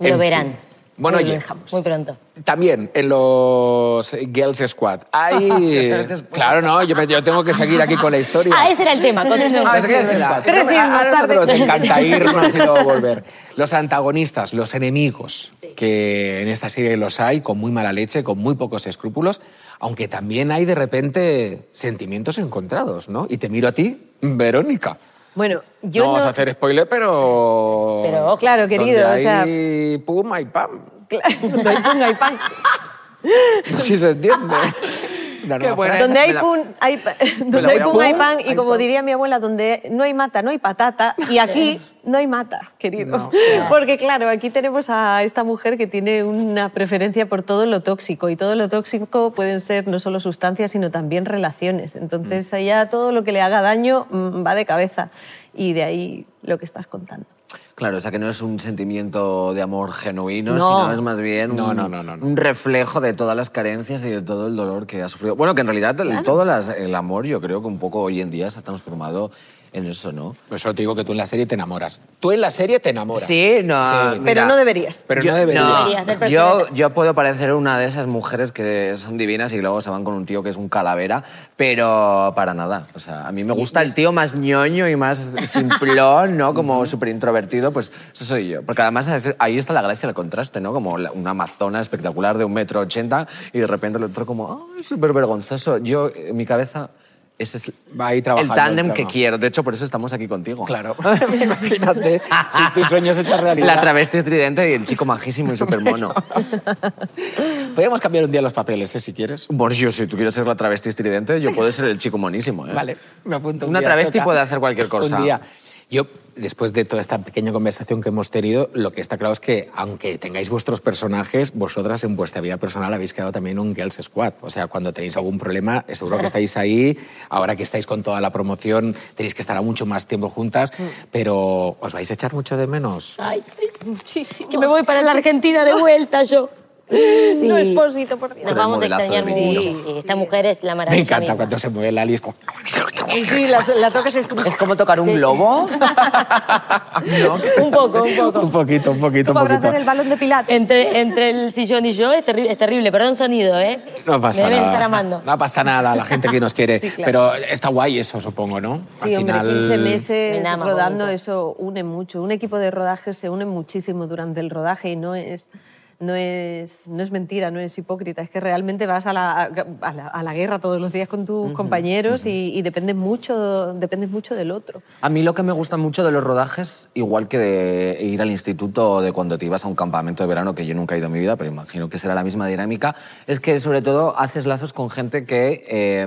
Lo En fin. Bueno, oye, dejamos. Muy pronto. También en los Girls Squad hay... claro, no, yo, me- yo tengo que seguir aquí con la historia. Ah, ese era el tema. continuemos. Ah, es que es la- Tres días más a tarde. nosotros nos encanta irnos y luego volver. Los antagonistas, los enemigos, que en esta serie los hay con muy mala leche, con muy pocos escrúpulos, aunque también hay de repente sentimientos encontrados, ¿no? Y te miro a ti, Verónica. Bueno, yo no, vamos a hacer spoiler, pero... Pero ojo. Claro, querido, donde o sea- hay pum, hay pam. Claro, donde hay pun, hay pan. Si se entiende. Una nueva buena frase. Donde hay pun, hay, pa- donde hay pun, hay pan. Y Hay como pan. diría mi abuela, donde no hay mata, no hay patata. Y aquí no hay mata, querido. No. Porque claro, aquí tenemos a esta mujer que tiene una preferencia por todo lo tóxico. Y todo lo tóxico pueden ser no solo sustancias, sino también relaciones. Entonces, allá todo lo que le haga daño mm, va de cabeza. Y de ahí lo que estás contando. Claro, o sea que no es un sentimiento de amor genuino, No. sino es más bien No, un, no, reflejo de todas las carencias y de todo el dolor que ha sufrido. Bueno, que en realidad todo las- el amor yo creo que un poco hoy en día se ha transformado en eso, ¿no? Por eso te digo que tú en la serie te enamoras. Tú en la serie te enamoras. Sí, no. Sí. mira, Pero no deberías. Pero yo- no deberías. Deberías del yo, yo puedo parecer una de esas mujeres que son divinas y luego se van con un tío que es un calavera, pero para nada. O sea, a mí me gusta el tío más ñoño y más simplón, ¿no? Como súper introvertido, pues eso soy yo. Porque además ahí está la gracia del contraste, ¿no? Como una amazona espectacular de un metro ochenta y de repente el otro como, ¡ay, súper vergonzoso! Yo, en mi cabeza, ese es ahí el tándem que quiero. De hecho, por eso estamos aquí contigo. Claro. Imagínate si tus sueños hechos realidad. La travesti estridente y el chico majísimo y súper mono. Podríamos cambiar un día los papeles, ¿eh? si quieres. Borsio, si tú quieres ser la travesti estridente, yo puedo ser el chico monísimo. ¿eh? Vale, me apunto. un Una día, travesti Choca. puede hacer cualquier cosa. Un día. Yo, después de toda esta pequeña conversación que hemos tenido, lo que está claro es que, aunque tengáis vuestros personajes, vosotras en vuestra vida personal habéis quedado también un Girls Squad. O sea, cuando tenéis algún problema, seguro que estáis ahí. Ahora que estáis con toda la promoción, tenéis que estar a mucho más tiempo juntas, Mm. pero ¿os vais a echar mucho de menos? Ay, sí. Muchísimo. Que me voy para la Argentina de vuelta yo. No es posito, por Dios. Nos vamos a extrañar mucho. Sí, esta mujer es la Me maravilla. encanta misma. cuando se mueve la Alice. como- Sí, la, la tocas es como... Es como tocar un globo. Un poco, un poco. Un poquito, un poquito, un Como poquito. abrazar el balón de pilates. Entre, entre el sillón y yo es terrible, es terrible. Perdón sonido, ¿eh? No pasa Me deben nada. estar amando. No pasa nada, la gente que nos quiere. Sí, claro. Pero está guay eso, supongo, ¿no? Sí, hombre, 15 meses No más rodando, bonito. eso une mucho. Un equipo de rodaje se une muchísimo durante el rodaje y no es, no es, no es mentira, no es hipócrita. Es que realmente vas a la, a la, a la guerra todos los días con tus compañeros y, y dependes, mucho, dependes mucho del otro. A mí lo que me gusta mucho de los rodajes, igual que de ir al instituto o de cuando te ibas a un campamento de verano, que yo nunca he ido en mi vida, pero imagino que será la misma dinámica, es que sobre todo haces lazos con gente que eh,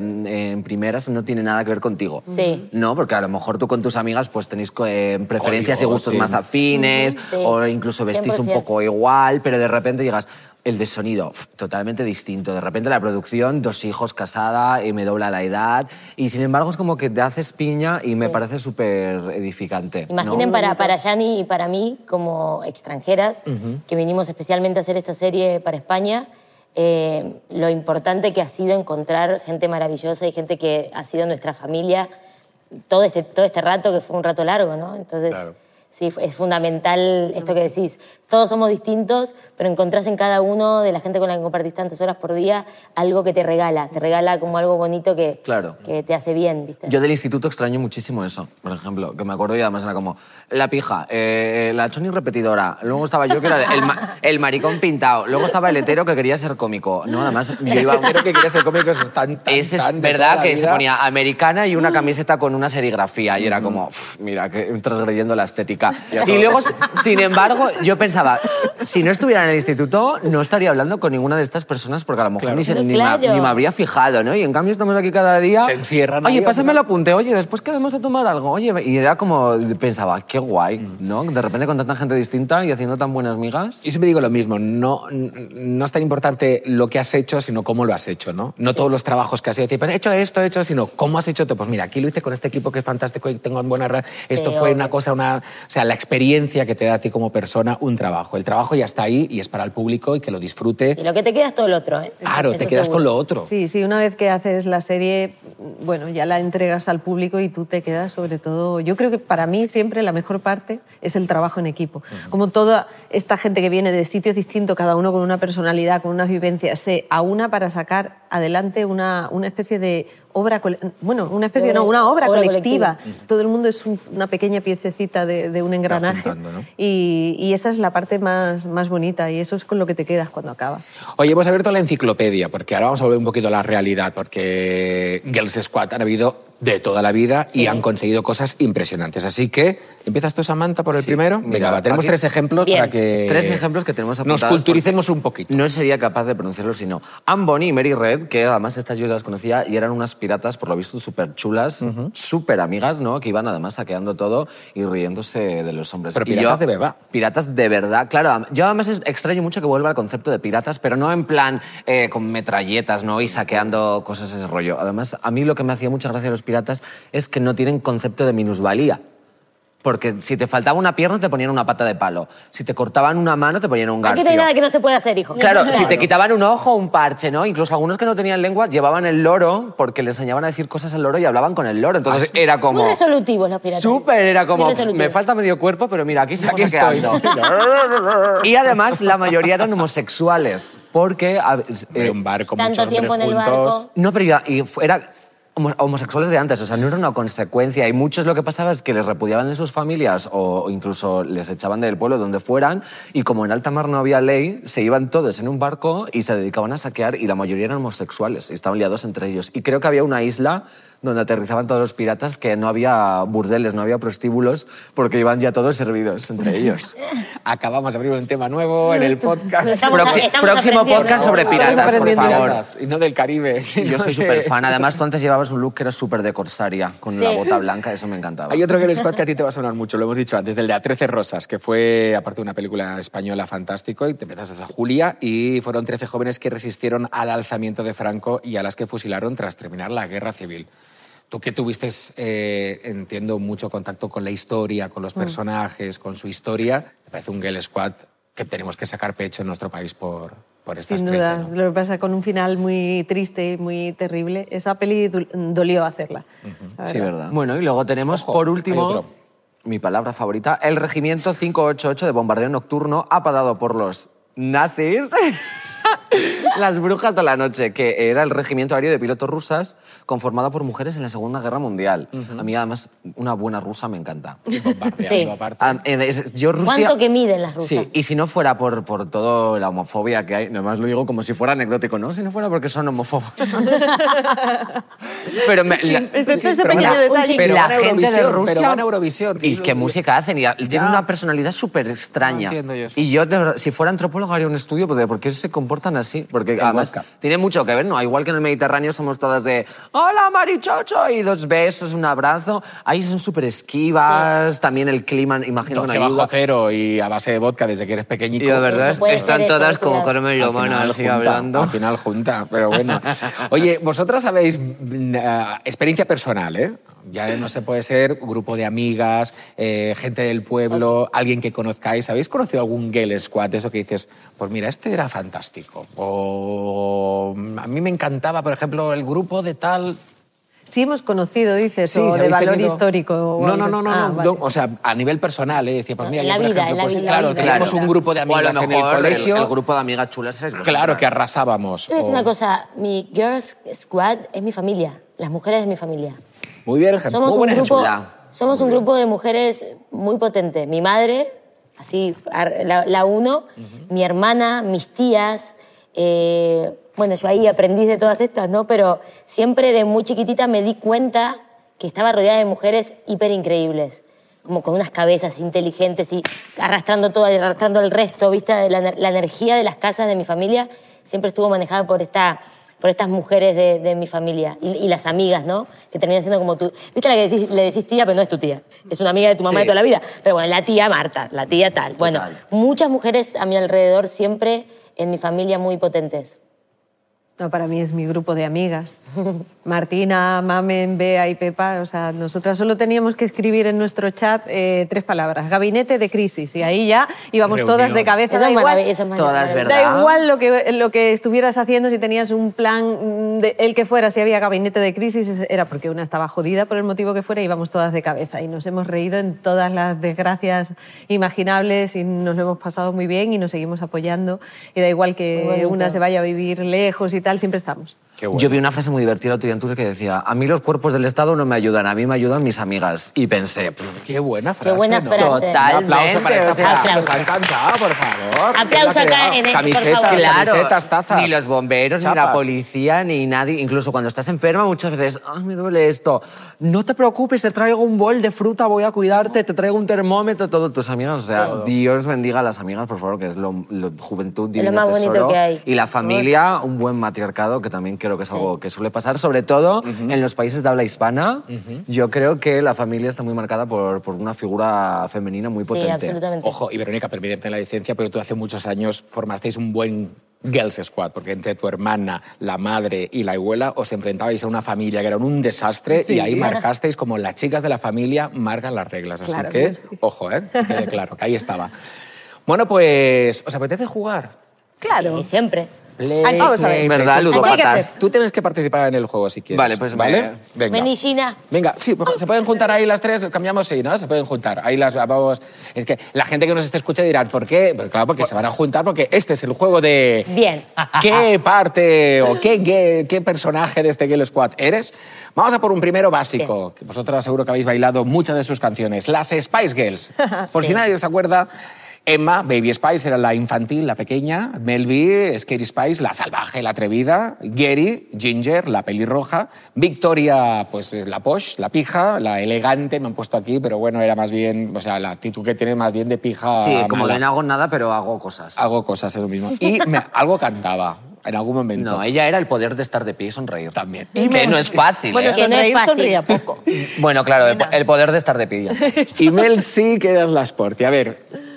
en primeras no tiene nada que ver contigo. Sí. No, porque a lo mejor tú con tus amigas pues tenéis eh, preferencias y gustos sí. más afines Sí. o incluso vestís un 100%. poco igual, pero de repente llegas... El de sonido, totalmente distinto. De repente la producción, dos hijos, casada, y me dobla la edad. Y sin embargo es como que te haces piña y me Sí. parece súper edificante. ¿no? Imaginen para, para Yani y para mí, como extranjeras, que vinimos especialmente a hacer esta serie para España, eh, lo importante que ha sido encontrar gente maravillosa y gente que ha sido nuestra familia todo este, todo este rato, que fue un rato largo, ¿no? Entonces, Claro. sí, es fundamental esto que decís. Todos somos distintos, pero encontrás en cada uno de la gente con la que compartís tantas horas por día algo que te regala, te regala como algo bonito que, Claro. que te hace bien, ¿viste? Yo del instituto extraño muchísimo eso, por ejemplo, que me acuerdo y además era como la pija, eh, la choni repetidora, luego estaba yo que era el, ma- el maricón pintado, luego estaba el hetero que quería ser cómico. No, además yo iba... Creo que quieres ser cómico, eso es tan, tan, Es, es tan verdad que se ponía americana y una camiseta con una serigrafía y era como, "Uf, mira, que transgrediendo la estética. Y luego, sin embargo, yo pensaba, si no estuviera en el instituto, no estaría hablando con ninguna de estas personas porque a lo mejor ni, se- ni, me, claro. ni me habría fijado, ¿no? Y en cambio estamos aquí cada día. Te encierran Oye, pásame el apunte, oye, después quedamos a tomar algo, oye. Y era como, pensaba, qué guay, ¿no? De repente con tanta gente distinta y haciendo tan buenas migas. Yo siempre digo lo mismo, no, no es tan importante lo que has hecho, sino cómo lo has hecho, ¿no? No todos los trabajos que has hecho, decir, pues he hecho esto, he hecho, sino cómo has hecho. Pues mira, aquí lo hice con este equipo que es fantástico y tengo buena... Esto fue obvio. una cosa, una... O sea, la experiencia que te da a ti como persona un trabajo. El trabajo ya está ahí y es para el público y que lo disfrute. Y lo que te queda es todo lo otro, ¿eh? Claro, te quedas seguro. con lo otro. Sí, sí, una vez que haces la serie, bueno, ya la entregas al público y tú te quedas sobre todo... Yo creo que para mí siempre la mejor parte es el trabajo en equipo. Como toda esta gente que viene de sitios distintos, cada uno con una personalidad, con unas vivencias, se aúna para sacar adelante una, una especie de obra, bueno, una especie, no, una obra, obra colectiva. colectiva. Todo el mundo es un- una pequeña piececita de, de un engranaje juntando, ¿no? y, y esa es la parte más, más bonita y eso es con lo que te quedas cuando acaba. Oye, hemos abierto la enciclopedia, porque ahora vamos a volver un poquito a la realidad, porque Girls Squad han habido de toda la vida y han conseguido cosas impresionantes. Así que, ¿empiezas tú, Samantha, por el primero? Venga, mira, va, tenemos aquí- tres ejemplos Bien. para que... Tres ejemplos que tenemos Nos apuntados culturicemos un poquito. No sería capaz de pronunciarlo sino Anne Bonny y Mary Red, que además estas yo ya las conocía y eran unas piratas, por lo visto, súper chulas, súper amigas, ¿no? Que iban además saqueando todo y riéndose de los hombres. Pero Y piratas de verdad. Piratas de verdad, claro. Yo además extraño mucho que vuelva al concepto de piratas, pero no en plan eh, con metralletas, ¿no? Y saqueando cosas ese rollo. Además, a mí lo que me hacía mucha gracia los piratas es que no tienen concepto de minusvalía. Porque si te faltaba una pierna, te ponían una pata de palo. Si te cortaban una mano, te ponían un garfio. Aquí no hay nada que no se pueda hacer, hijo. Claro, si te quitaban un ojo, un parche, ¿no? Incluso algunos que no tenían lengua llevaban el loro porque le enseñaban a decir cosas al loro y hablaban con el loro. Entonces era como... Muy resolutivos los piratas. Súper, era como, Muy "Pf, resolutivos. me falta medio cuerpo, pero mira, aquí Aquí estoy. saqueando". y además, la mayoría eran homosexuales, porque... eh, un barco, Tanto muchos hombres tiempo en el juntos. barco. no, pero ya, y fu- era homosexuales de antes, o sea, no era una consecuencia. Y muchos lo que pasaba es que les repudiaban de sus familias o incluso les echaban del pueblo donde fueran y como en alta mar no había ley, se iban todos en un barco y se dedicaban a saquear y la mayoría eran homosexuales y estaban liados entre ellos. Y creo que había una isla donde aterrizaban todos los piratas que no había burdeles, no había prostíbulos porque iban ya todos servidos entre ellos. Acabamos de abrir un tema nuevo en el podcast. Estamos- Proxi- estamos próximo podcast sobre piratas, por favor. Y no del Caribe. sino Yo soy súper fan. Además, tú antes llevabas un look que era súper de corsaria, con la bota blanca, eso me encantaba. Hay otro Girl Squad que a ti te va a sonar mucho, lo hemos dicho antes, del de A 13 Rosas, que fue, aparte de una película española fantástico, y te empiezas a Julia, y fueron 13 jóvenes que resistieron al alzamiento de Franco y a las que fusilaron tras terminar la guerra civil. Tú que tuviste, eh, entiendo, mucho contacto con la historia, con Mm. los personajes, con su historia, te parece un Girl Squad que tenemos que sacar pecho en nuestro país por, por estas Sin 13, duda, ¿no? lo que pasa con un final muy triste y muy terrible. Esa peli dol- dolió hacerla. la Sí, verdad. Bueno, y luego tenemos, Ojo, por último, mi palabra favorita, el Regimiento 588 de bombardeo nocturno apagado por los nazis. Las brujas de la noche, que era el regimiento aéreo de pilotos rusas conformado por mujeres en la Segunda Guerra Mundial. A mí, además, una buena rusa me encanta. Sí. aparte. Ah, es- yo Rusia... ¿Cuánto que miden las rusas? Sí, y si no fuera por, por toda la homofobia que hay, nomás lo digo como si fuera anecdótico, ¿no? Si no fuera porque son homófobos. pero me, la- pero pequeño mira, detalle. pero la gente de Eurovisión, Rusia... pero van a Eurovisión. ¿Y qué música hacen? Y tienen una personalidad súper No extraña. entiendo yo eso. y yo, si fuera antropólogo, haría un estudio de por qué se comportan así. Porque además tiene mucho que ver, ¿no? Igual que en el Mediterráneo somos todas de ¡Hola, marichocho! Y dos besos, un abrazo. Ahí son súper esquivas. También el clima, imagino que 12 no bajo cero y a base de vodka desde que eres pequeñito. Y la verdad Eso es puede están eso, todas como. Carmen Al Lomana, así junta, hablando. Al final junta, pero bueno. Oye, vosotras sabéis, mm, ah, experiencia personal, ¿eh? Ya no se puede ser grupo de amigas, eh, gente del pueblo, alguien que conozcáis. ¿Habéis conocido algún Girl Squad eso que dices, pues mira, este era fantástico? O a mí me encantaba, por ejemplo, el grupo de tal. Sí hemos conocido, dices, Sí, o de valor tenido- histórico. o No, no, no, no, Ah, no, vale. no, O sea, a nivel personal, ¿eh? Decía, pues mira, yo, por vida, ejemplo, pues, vida, claro, la teníamos vida. un grupo de O a lo amigas en el mejor el- colegio. El, grupo de amigas chulas Claro, que arrasábamos. Decir o- una cosa, mi Girls Squad es mi familia, las mujeres de mi familia. Muy bien. Somos Muy un grupo, ejemplo. somos un grupo de mujeres muy potente. Mi madre, así la, la uno, mi hermana, mis tías. eh, bueno, yo ahí aprendí de todas estas, ¿no? Pero siempre de muy chiquitita me di cuenta que estaba rodeada de mujeres hiper increíbles. Como con unas cabezas inteligentes y arrastrando todo, arrastrando el resto, ¿viste? La, la energía de las casas de mi familia siempre estuvo manejada por esta por estas mujeres de, de mi familia y, y las amigas, ¿no? Que terminan siendo como tú. ¿Viste la que decís- le decís tía, pero no es tu tía? Es una amiga de tu mamá Sí. de toda la vida. Pero bueno, la tía Marta, la tía tal. Bueno, muchas mujeres a mi alrededor siempre en mi familia muy potentes. No, para mí es mi grupo de amigas. Martina, Mamen, Bea y Pepa. O sea, nosotras solo teníamos que escribir en nuestro chat eh, tres palabras. Gabinete de crisis. Y ahí ya íbamos Reunión. todas de cabeza. Eso Da es igual, eso Todas. ¿verdad? Da igual lo que, lo que estuvieras haciendo, si tenías un plan, de, el que fuera, si había gabinete de crisis, era porque una estaba jodida por el motivo que fuera, íbamos todas de cabeza. Y nos hemos reído en todas las desgracias imaginables y nos lo hemos pasado muy bien y nos seguimos apoyando. Y da igual que una se vaya a vivir lejos y tal, siempre estamos. Qué bueno. Yo vi una frase muy divertida otro día en Twitter que decía, a mí los cuerpos del Estado no me ayudan, a mí me ayudan mis amigas. Y pensé, "Pff, Qué buena frase. buena ¿no? frase. Un aplauso para esta Totalmente, o sea, frase. Nos ha encantado, por favor. Aplauso acá en el- por Camisetas, favor. camisetas, tazas. Ni los bomberos, ni la policía, ni nadie. Incluso cuando estás enferma, muchas veces, ay, me duele esto. No te preocupes, te traigo un bol de fruta, voy a cuidarte, te traigo un termómetro, todo. Tus amigas, o sea, Dios bendiga a las amigas, por favor, que es lo, lo- juventud, Es lo divino más tesoro. que hay. Y la familia, un buen matriarcado, que también creo que es algo que suele pasar, sobre todo en los países de habla hispana. Yo creo que la familia está muy marcada por, por una figura femenina muy Sí, potente. absolutamente. Ojo, y Verónica, permíteme la licencia, pero tú hace muchos años formasteis un buen Girls Squad, porque entre tu hermana, la madre y la abuela os enfrentabais a una familia que era un desastre y ahí marcasteis como las chicas de la familia marcan las reglas. Así Claro que, sí. ojo, ¿eh? Que claro, que ahí estaba. Bueno, pues, ¿os apetece jugar? Claro. Y siempre. Play, Ay, vamos a ver. play, ¿Verdad. Tú- ludópatas? Tú tienes que participar en el juego si quieres. Vale, pues me- ¿Vale? Venga. Vení. Venga, sí, pues, se pueden juntar ahí las tres, cambiamos, sí, ¿no? Se pueden juntar. Ahí las vamos. Es que la gente que nos esté escucha dirá, ¿por qué? Pues claro, porque se van a juntar, porque este es el juego de. Bien. ¿Qué parte o qué, qué, qué personaje de este Girl Squad eres? Vamos a por un primero básico, que vosotros seguro que habéis bailado muchas de sus canciones, las Spice Girls. Por si nadie os acuerda, Emma, Baby Spice, era la infantil, la pequeña. Melby, Scary Spice, la salvaje, la atrevida. Gary, Ginger, la pelirroja. Victoria, pues la posh, la pija, la elegante, me han puesto aquí, pero bueno, era más bien, o sea, la actitud que tiene más bien de pija. Sí, como mala. de no hago nada, pero hago cosas. Hago cosas, es lo mismo. Y me- algo cantaba en algún momento. No, ella era el poder de estar de pie y sonreír. También. Y que no es fácil, Bueno, ¿eh? Que no es sonreír fácil. sonría poco. Bueno, claro, el, el poder de estar de pie. ya está. Y Mel sí que eras la Sporty. A ver,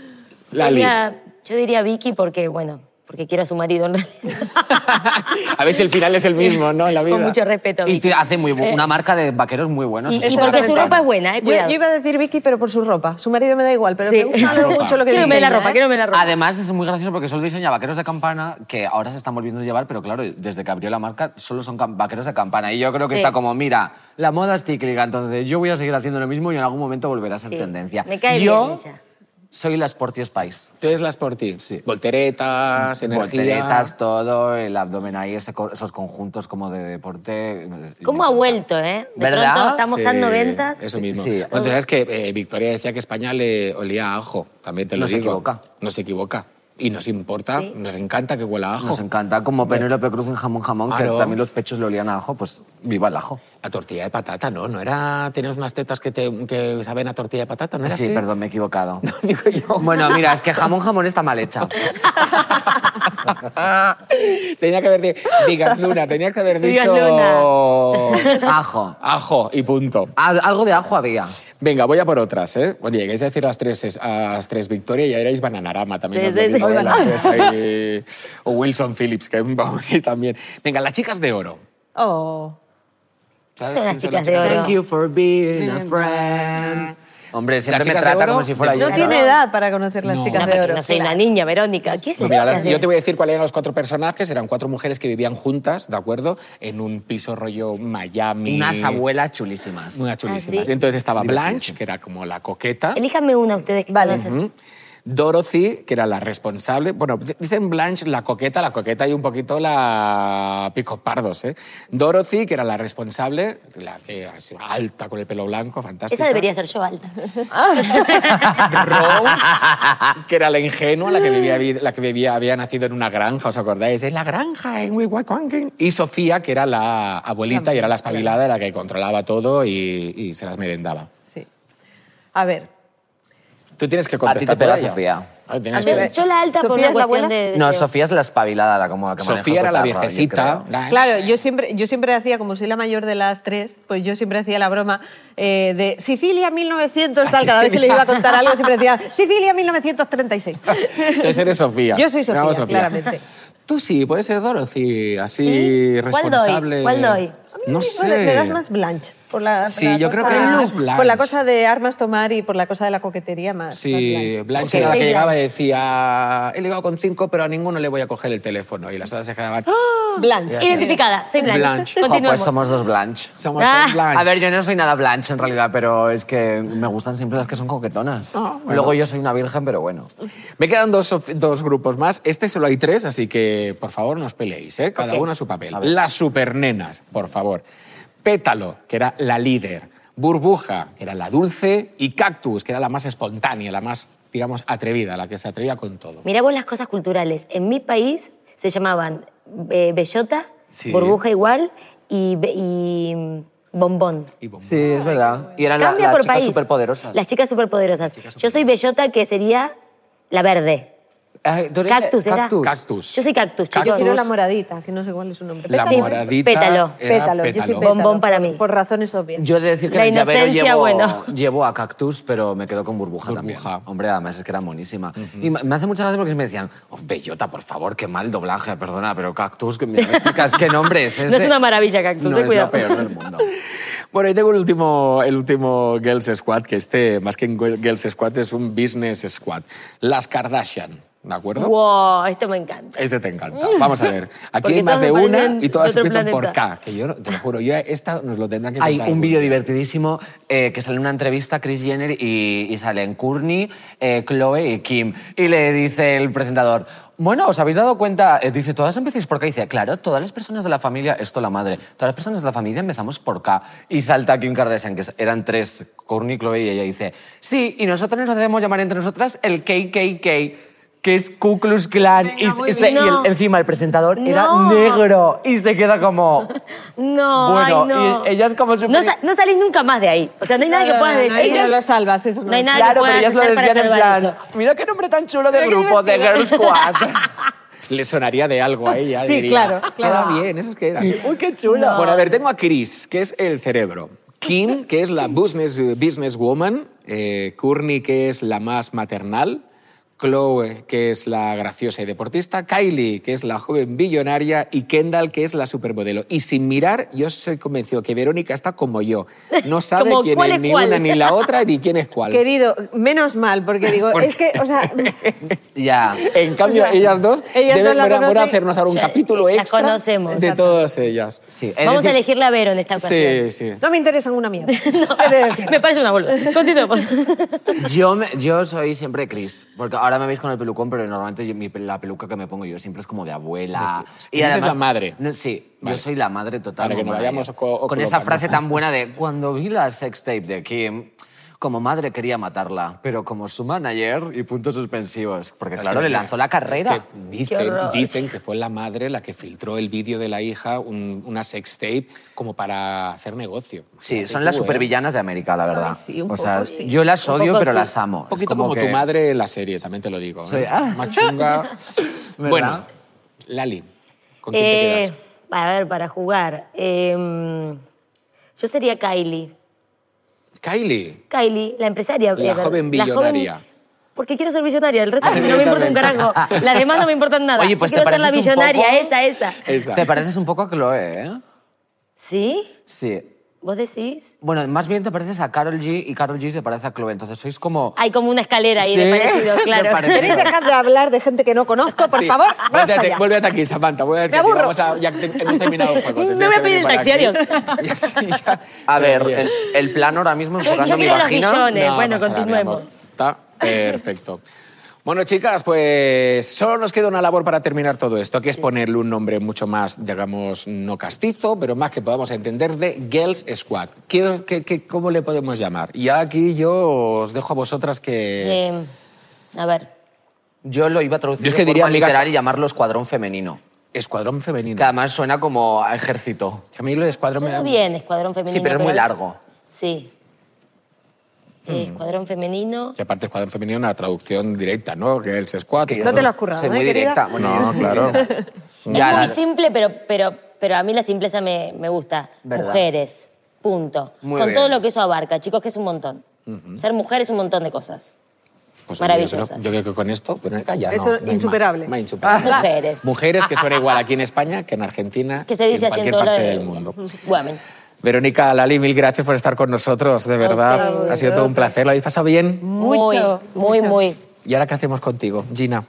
Lali. diría, yo diría Vicky porque, bueno, porque quiero a su marido realidad. A ver si el final es el mismo, ¿no? En la vida. Con mucho respeto, Y Vicky. te- hace muy bu- una marca de vaqueros muy buenos. Y- y porque su ropa es buena, eh, Yo, cuidado. yo iba a decir Vicky, pero por su ropa. Su marido me da igual, pero Sí. me gusta mucho lo que ver la ropa, ¿eh? quiero la ropa. Además, es muy gracioso porque solo diseña vaqueros de campana que ahora se están volviendo a llevar, pero claro, desde que abrió la marca solo son vaqueros de campana. Y yo creo que Sí. está como, mira, la moda es cíclica, entonces yo voy a seguir haciendo lo mismo y en algún momento volverá a ser Sí. tendencia. Me cae yo bien ella. Soy la Sporty Spice. Tú eres la Sporty. Sí. Volteretas, energía. Volteretas, todo, el abdomen ahí, ese esos conjuntos como de deporte. ¿Cómo ha vuelto, eh? De ¿Verdad? pronto estamos Sí, tan noventas. Eso mismo. Sí. Bueno, tú sabes que eh, Victoria decía que España le olía a ajo. También te lo No se digo. equivoca. No se equivoca. Y nos importa, Sí. nos encanta que huela a ajo. Nos encanta, como Penélope Cruz en Jamón Jamón, Claro. que también los pechos le olían a ajo, pues viva el ajo. A tortilla de patata, ¿no? ¿No era... Tenías unas tetas que, te, que saben a tortilla de patata? ¿No era sí, así? perdón, me he equivocado. Digo yo. Bueno, mira, es que jamón jamón está mal hecha. tenía que haber dicho... Digas Luna, tenía que haber Digas dicho... Ajo. Ajo y punto. Al- Algo de ajo había. Venga, voy a por otras, ¿eh? Bueno, lleguéis a decir las tres, es- a las tres Victoria y ya erais Bananarama también. Sí, os lo sí, digo, sí. ¿eh? Las tres ahí. O Wilson Phillips, que a decir también. Venga, las chicas de oro. Oh. ¿Sabes Son las quién chicas de oro. Thank you for being a friend. Hombre, siempre me chicas de trata oro? como si fuera No yo. tiene edad para conocer las No. chicas No, de oro. no soy una niña, Verónica. ¿Qué es Pues mira, las- yo te voy a decir cuáles eran los cuatro personajes. Eran cuatro mujeres que vivían juntas, ¿de acuerdo? En un piso rollo Miami. Unas abuelas chulísimas. Unas chulísimas. ¿Ah, sí? Entonces estaba. Blanche, que era como la coqueta. Elíjame una ustedes que Vale. conocen. Dorothy, que era la responsable. Bueno, dicen Blanche la coqueta, la coqueta y un poquito la picos pardos, ¿eh? Dorothy, que era la responsable, la que así, alta con el pelo blanco, fantástica. Esa debería ser yo alta. Rose, que era la ingenua, la que, vivía, la que vivía, había nacido en una granja, ¿os acordáis? En la granja, en Wiwaconkin. Y Sofía, que era la abuelita y era la espabilada, la que controlaba todo y, y se las merendaba. Sí. A ver, Tú tienes que A ti contestar te pega por ella. Sofía. Ah, tienes A mí que- Yo la alta por ¿Sofía una es la cuestión abuela? de... No. Sofía es la espabilada, la como la que Sofía era la yo viejecita. creo. la- Claro, yo siempre, yo siempre hacía, como soy la mayor de las tres, pues yo siempre hacía la broma eh, de Sicilia 1900, tal. Cada vez que le iba a contar algo, siempre decía Sicilia 1936. Entonces eres Sofía. Yo soy Sofía, claramente. Tú sí, puedes ser Dorothy, así ¿Sí? ¿Cuál doy? responsable. ¿Cuál doy? No sé. Me das más Blanche. Por la, Sí, por la yo creo cosa- que eres más Blanche. Por la cosa de armas tomar y por la cosa de la coquetería más. Sí, más Blanche Sí, era la que llegaba y Blanche. decía, he ligado con cinco, pero a ninguno le voy a coger el teléfono. Y las otras se quedaban, ¡Ah! Blanche. Identificada, soy Blanche. Blanche. Continuemos. pues somos dos Blanche. somos Ah. son Blanche. A ver, yo no soy nada Blanche en realidad, pero es que me gustan siempre las que son coquetonas. Ah, bueno. Luego yo soy una virgen, pero bueno. Me quedan dos, dos grupos más. Este solo hay tres, así que por favor no os peleéis, ¿eh? cada Ok. uno a su papel. Las supernenas, por favor. Pétalo, que era la líder. Burbuja, que era la dulce. Y Cactus, que era la más espontánea, la más, digamos, atrevida, la que se atrevía con todo. Mirá vos las cosas culturales. En mi país se llamaban eh, bellota, Sí. burbuja igual y, bombón. Y bombón. Sí, es verdad. Y eran la- las por chicas país. superpoderosas. Las chicas superpoderosas. Yo soy bellota, que sería la verde. Ay, ¿tú eres- Cactus, ¿era? Cactus. Cactus. Yo soy cactus, Cactus. Yo chicos. quiero la moradita, que no sé cuál es su nombre. La Sí, moradita pétalo, era Pétalo, yo soy pétalo. Bombón para mí. Por razones obvias. Yo he de decir que La en el llevo, bueno. llevo a Cactus, pero me quedo con Burbuja, Burbuja. también. Hombre, además es que era monísima. Y me hace mucha gracia porque me decían, oh, Bellota, por favor, qué mal doblaje, perdona, pero Cactus, que me explicas qué nombre es No ese? es una maravilla, Cactus, No eh, es cuidado. lo peor del mundo. Bueno, y tengo el último, el último Girls Squad, que este, más que un Girls Squad, es un Business Squad. Las Kardashian. ¿De acuerdo? Wow, esto me encanta. Este te encanta. Vamos a ver. Aquí hay más de una y todas empiezan por. K, que yo, te lo juro, yo esta nos lo tendrán que Hay un vídeo divertidísimo eh, que sale en una entrevista a Kris Jenner y, y salen Courtney, eh, Chloe y Kim. Y le dice el presentador, bueno, ¿os habéis dado cuenta? Eh, dice, ¿todas empecéis por K? Y dice, claro, todas las personas de la familia, esto la madre, todas las personas de la familia empezamos por K. Y salta Kim Kardashian, que eran tres, Courtney, Chloe y ella, y dice, sí, y nosotros nos hacemos llamar entre nosotras el KKK. Que es Ku Klux Klan. Venga, y, se- y el- No. encima el presentador era No. negro. Y se queda como. No, Bueno, ay, no. y ella es como No, súper- sa- no salís nunca más de ahí. O sea, no hay nada que No, puedas no, decir. no, eso no lo salvas, eso no No hay nada Claro, que pero puedas ellas lo hacer para decían en salvar plan, eso. mira qué nombre tan chulo de grupo, de Girl. Squad. Le sonaría de algo a ella. Sí, diría, claro, claro. Queda bien, eso es que era. Uy, qué chulo. Bueno, a ver, tengo a Chris, que es el cerebro. Kim, que es la business, businesswoman. Eh, Courtney, que es la más maternal. Chloe, que es la graciosa y deportista. Kylie, que es la joven billonaria. Y Kendall, que es la supermodelo. Y sin mirar, yo soy convencido que Verónica está como yo. No sabe Como, quién ¿cuál es es ni cuál? una ni la otra, ni quién es cuál. Querido, menos mal, porque digo, ¿Por es que, o sea, Ya. En cambio, O sea, ellas dos ellas deben dos la por amor conocen. hacernos ahora un capítulo las extra conocemos. de todas ellas. Sí, Vamos a decir, elegirle a Vero en esta ocasión. Sí, sí. no me interesan una mierda. Me parece una boluda. Continuemos. Yo, me- yo soy siempre Chris, porque ahora me veis con el pelucón, pero normalmente yo- mi- la peluca que me pongo yo siempre es como de abuela. De- Chris es la madre. No, sí, Vale. yo soy la madre total. Para que no vayamos con esa frase tan buena de cuando vi la sextape de Kim, como madre quería matarla, pero como su manager y puntos suspensivos, porque claro, le lanzó la carrera. Es que dicen, dicen que fue la madre la que filtró el vídeo de la hija, un- una sextape, como para hacer negocio. Sí, son las ¿eh? supervillanas de América, la verdad. Ay, sí, un o sea, sí. yo las odio, poco pero sí. las amo. Un poquito Es como, que- tu madre en la serie, también te lo digo. ¿eh? ah. Más chunga. bueno, Lali, ¿con quién te Eh, quedas? para ver, para jugar. eh, yo sería Kylie. Kylie. Kylie, la empresaria. La eh, joven billonaria. porque quiero ser billonaria, el resto Ah, no me importa un carajo. Las demás no me importan nada. Oye, pues Yo te quiero ser la pareces un billonaria, poco- esa, esa. Esa. Te pareces un poco a Chloe, ¿eh? ¿Sí? Sí. ¿Vos decís? Bueno, más bien te pareces a Carol G y Carol G se parece a Chloe, entonces sois como... Hay como una escalera ahí Sí, de parecido, claro. parecido. ¿Queréis dejar de hablar de gente que no conozco, por Sí. favor? Ya. vuélvete aquí, Samantha. Vuélvete Me aquí. aburro. Vamos a, ya que te- hemos terminado el juego. Me voy a pedir el taxi, ya- A ver, Bien. el, el plan ahora mismo enfocando yo mi quiero los vagina... billones. No bueno, continuemos. Está perfecto. Bueno, chicas, pues solo nos queda una labor para terminar todo esto, que es ponerle un nombre mucho más, digamos, no castizo, pero más que podamos entender de Girls Squad. ¿Qué, qué- qué- cómo le podemos llamar? Y aquí yo os dejo a vosotras que... Eh, a ver. Yo lo iba a traducir Yo es que de diría, forma amigas- literal y llamarlo escuadrón femenino. Escuadrón femenino. Que además suena como a ejército. A mí lo de escuadrón me Suena da... bien, escuadrón femenino. Sí, pero es muy largo. Sí. Sí, escuadrón femenino. Que aparte escuadrón femenino una traducción directa, ¿no? Squad. Que yo No soy- te lo has currado, Soy ¿eh, muy querida? directa. Bueno, No, claro. Es muy simple, pero, pero, pero a mí la simpleza me, me gusta. ¿Verdad? Mujeres, punto. Muy Con bien. todo lo que eso abarca, chicos, que es un montón. Ser mujer es un montón de cosas. Pues Maravillosas. Yo, creo- yo creo que con esto, pero ya Eso no, no insuperable. más. Más insuperable. Mujeres. Mujeres que suena igual aquí en España que en Argentina Que se dice y en así en cualquier todo parte lo del mundo. Women. Verónica, Lali, mil gracias por estar con nosotros, de verdad. Ha sido todo un placer. ¿Lo habéis pasado bien? Mucho, Muy, muy, mucho. muy. ¿Y ahora qué hacemos contigo, Gina?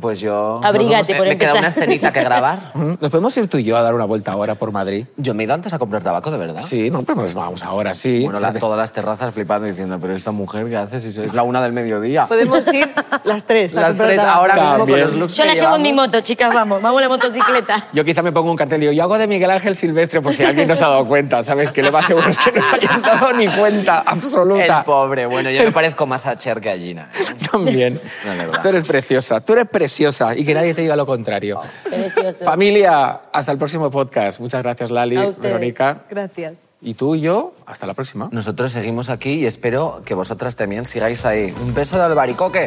Pues yo... Abrígate, nos eh, por Me queda empezar. una escenita que grabar. ¿Mm? ¿Nos podemos ir tú y yo a dar una vuelta ahora por Madrid? Yo me he ido antes a comprar tabaco, de verdad. Sí, no, pues vamos ahora, sí. Bueno, la- todas las terrazas flipando diciendo, pero esta mujer, ¿qué hace si es la una del mediodía? Podemos ir las tres. a Las comprar tres tabaco. ahora mismo con También. los looks Yo que la llevo en mi llevamos. moto, chicas, vamos. Vamos en la motocicleta. Yo quizá me pongo un cartel y digo, yo hago de Miguel Ángel Silvestre por si alguien no se ha dado cuenta, ¿sabes? Que le va seguro es que no se hayan dado ni cuenta absoluta. El pobre, bueno, yo me parezco más a Cher que a Gina. ¿eh? También. No, de verdad. tú eres preciosa, tú eres preciosa y que nadie te diga lo contrario. Precioso. Familia, hasta el próximo podcast. Muchas gracias, Lali. Verónica. Gracias. Y tú y yo, hasta la próxima. Nosotros seguimos aquí y espero que vosotras también sigáis ahí. Un beso de albaricoque.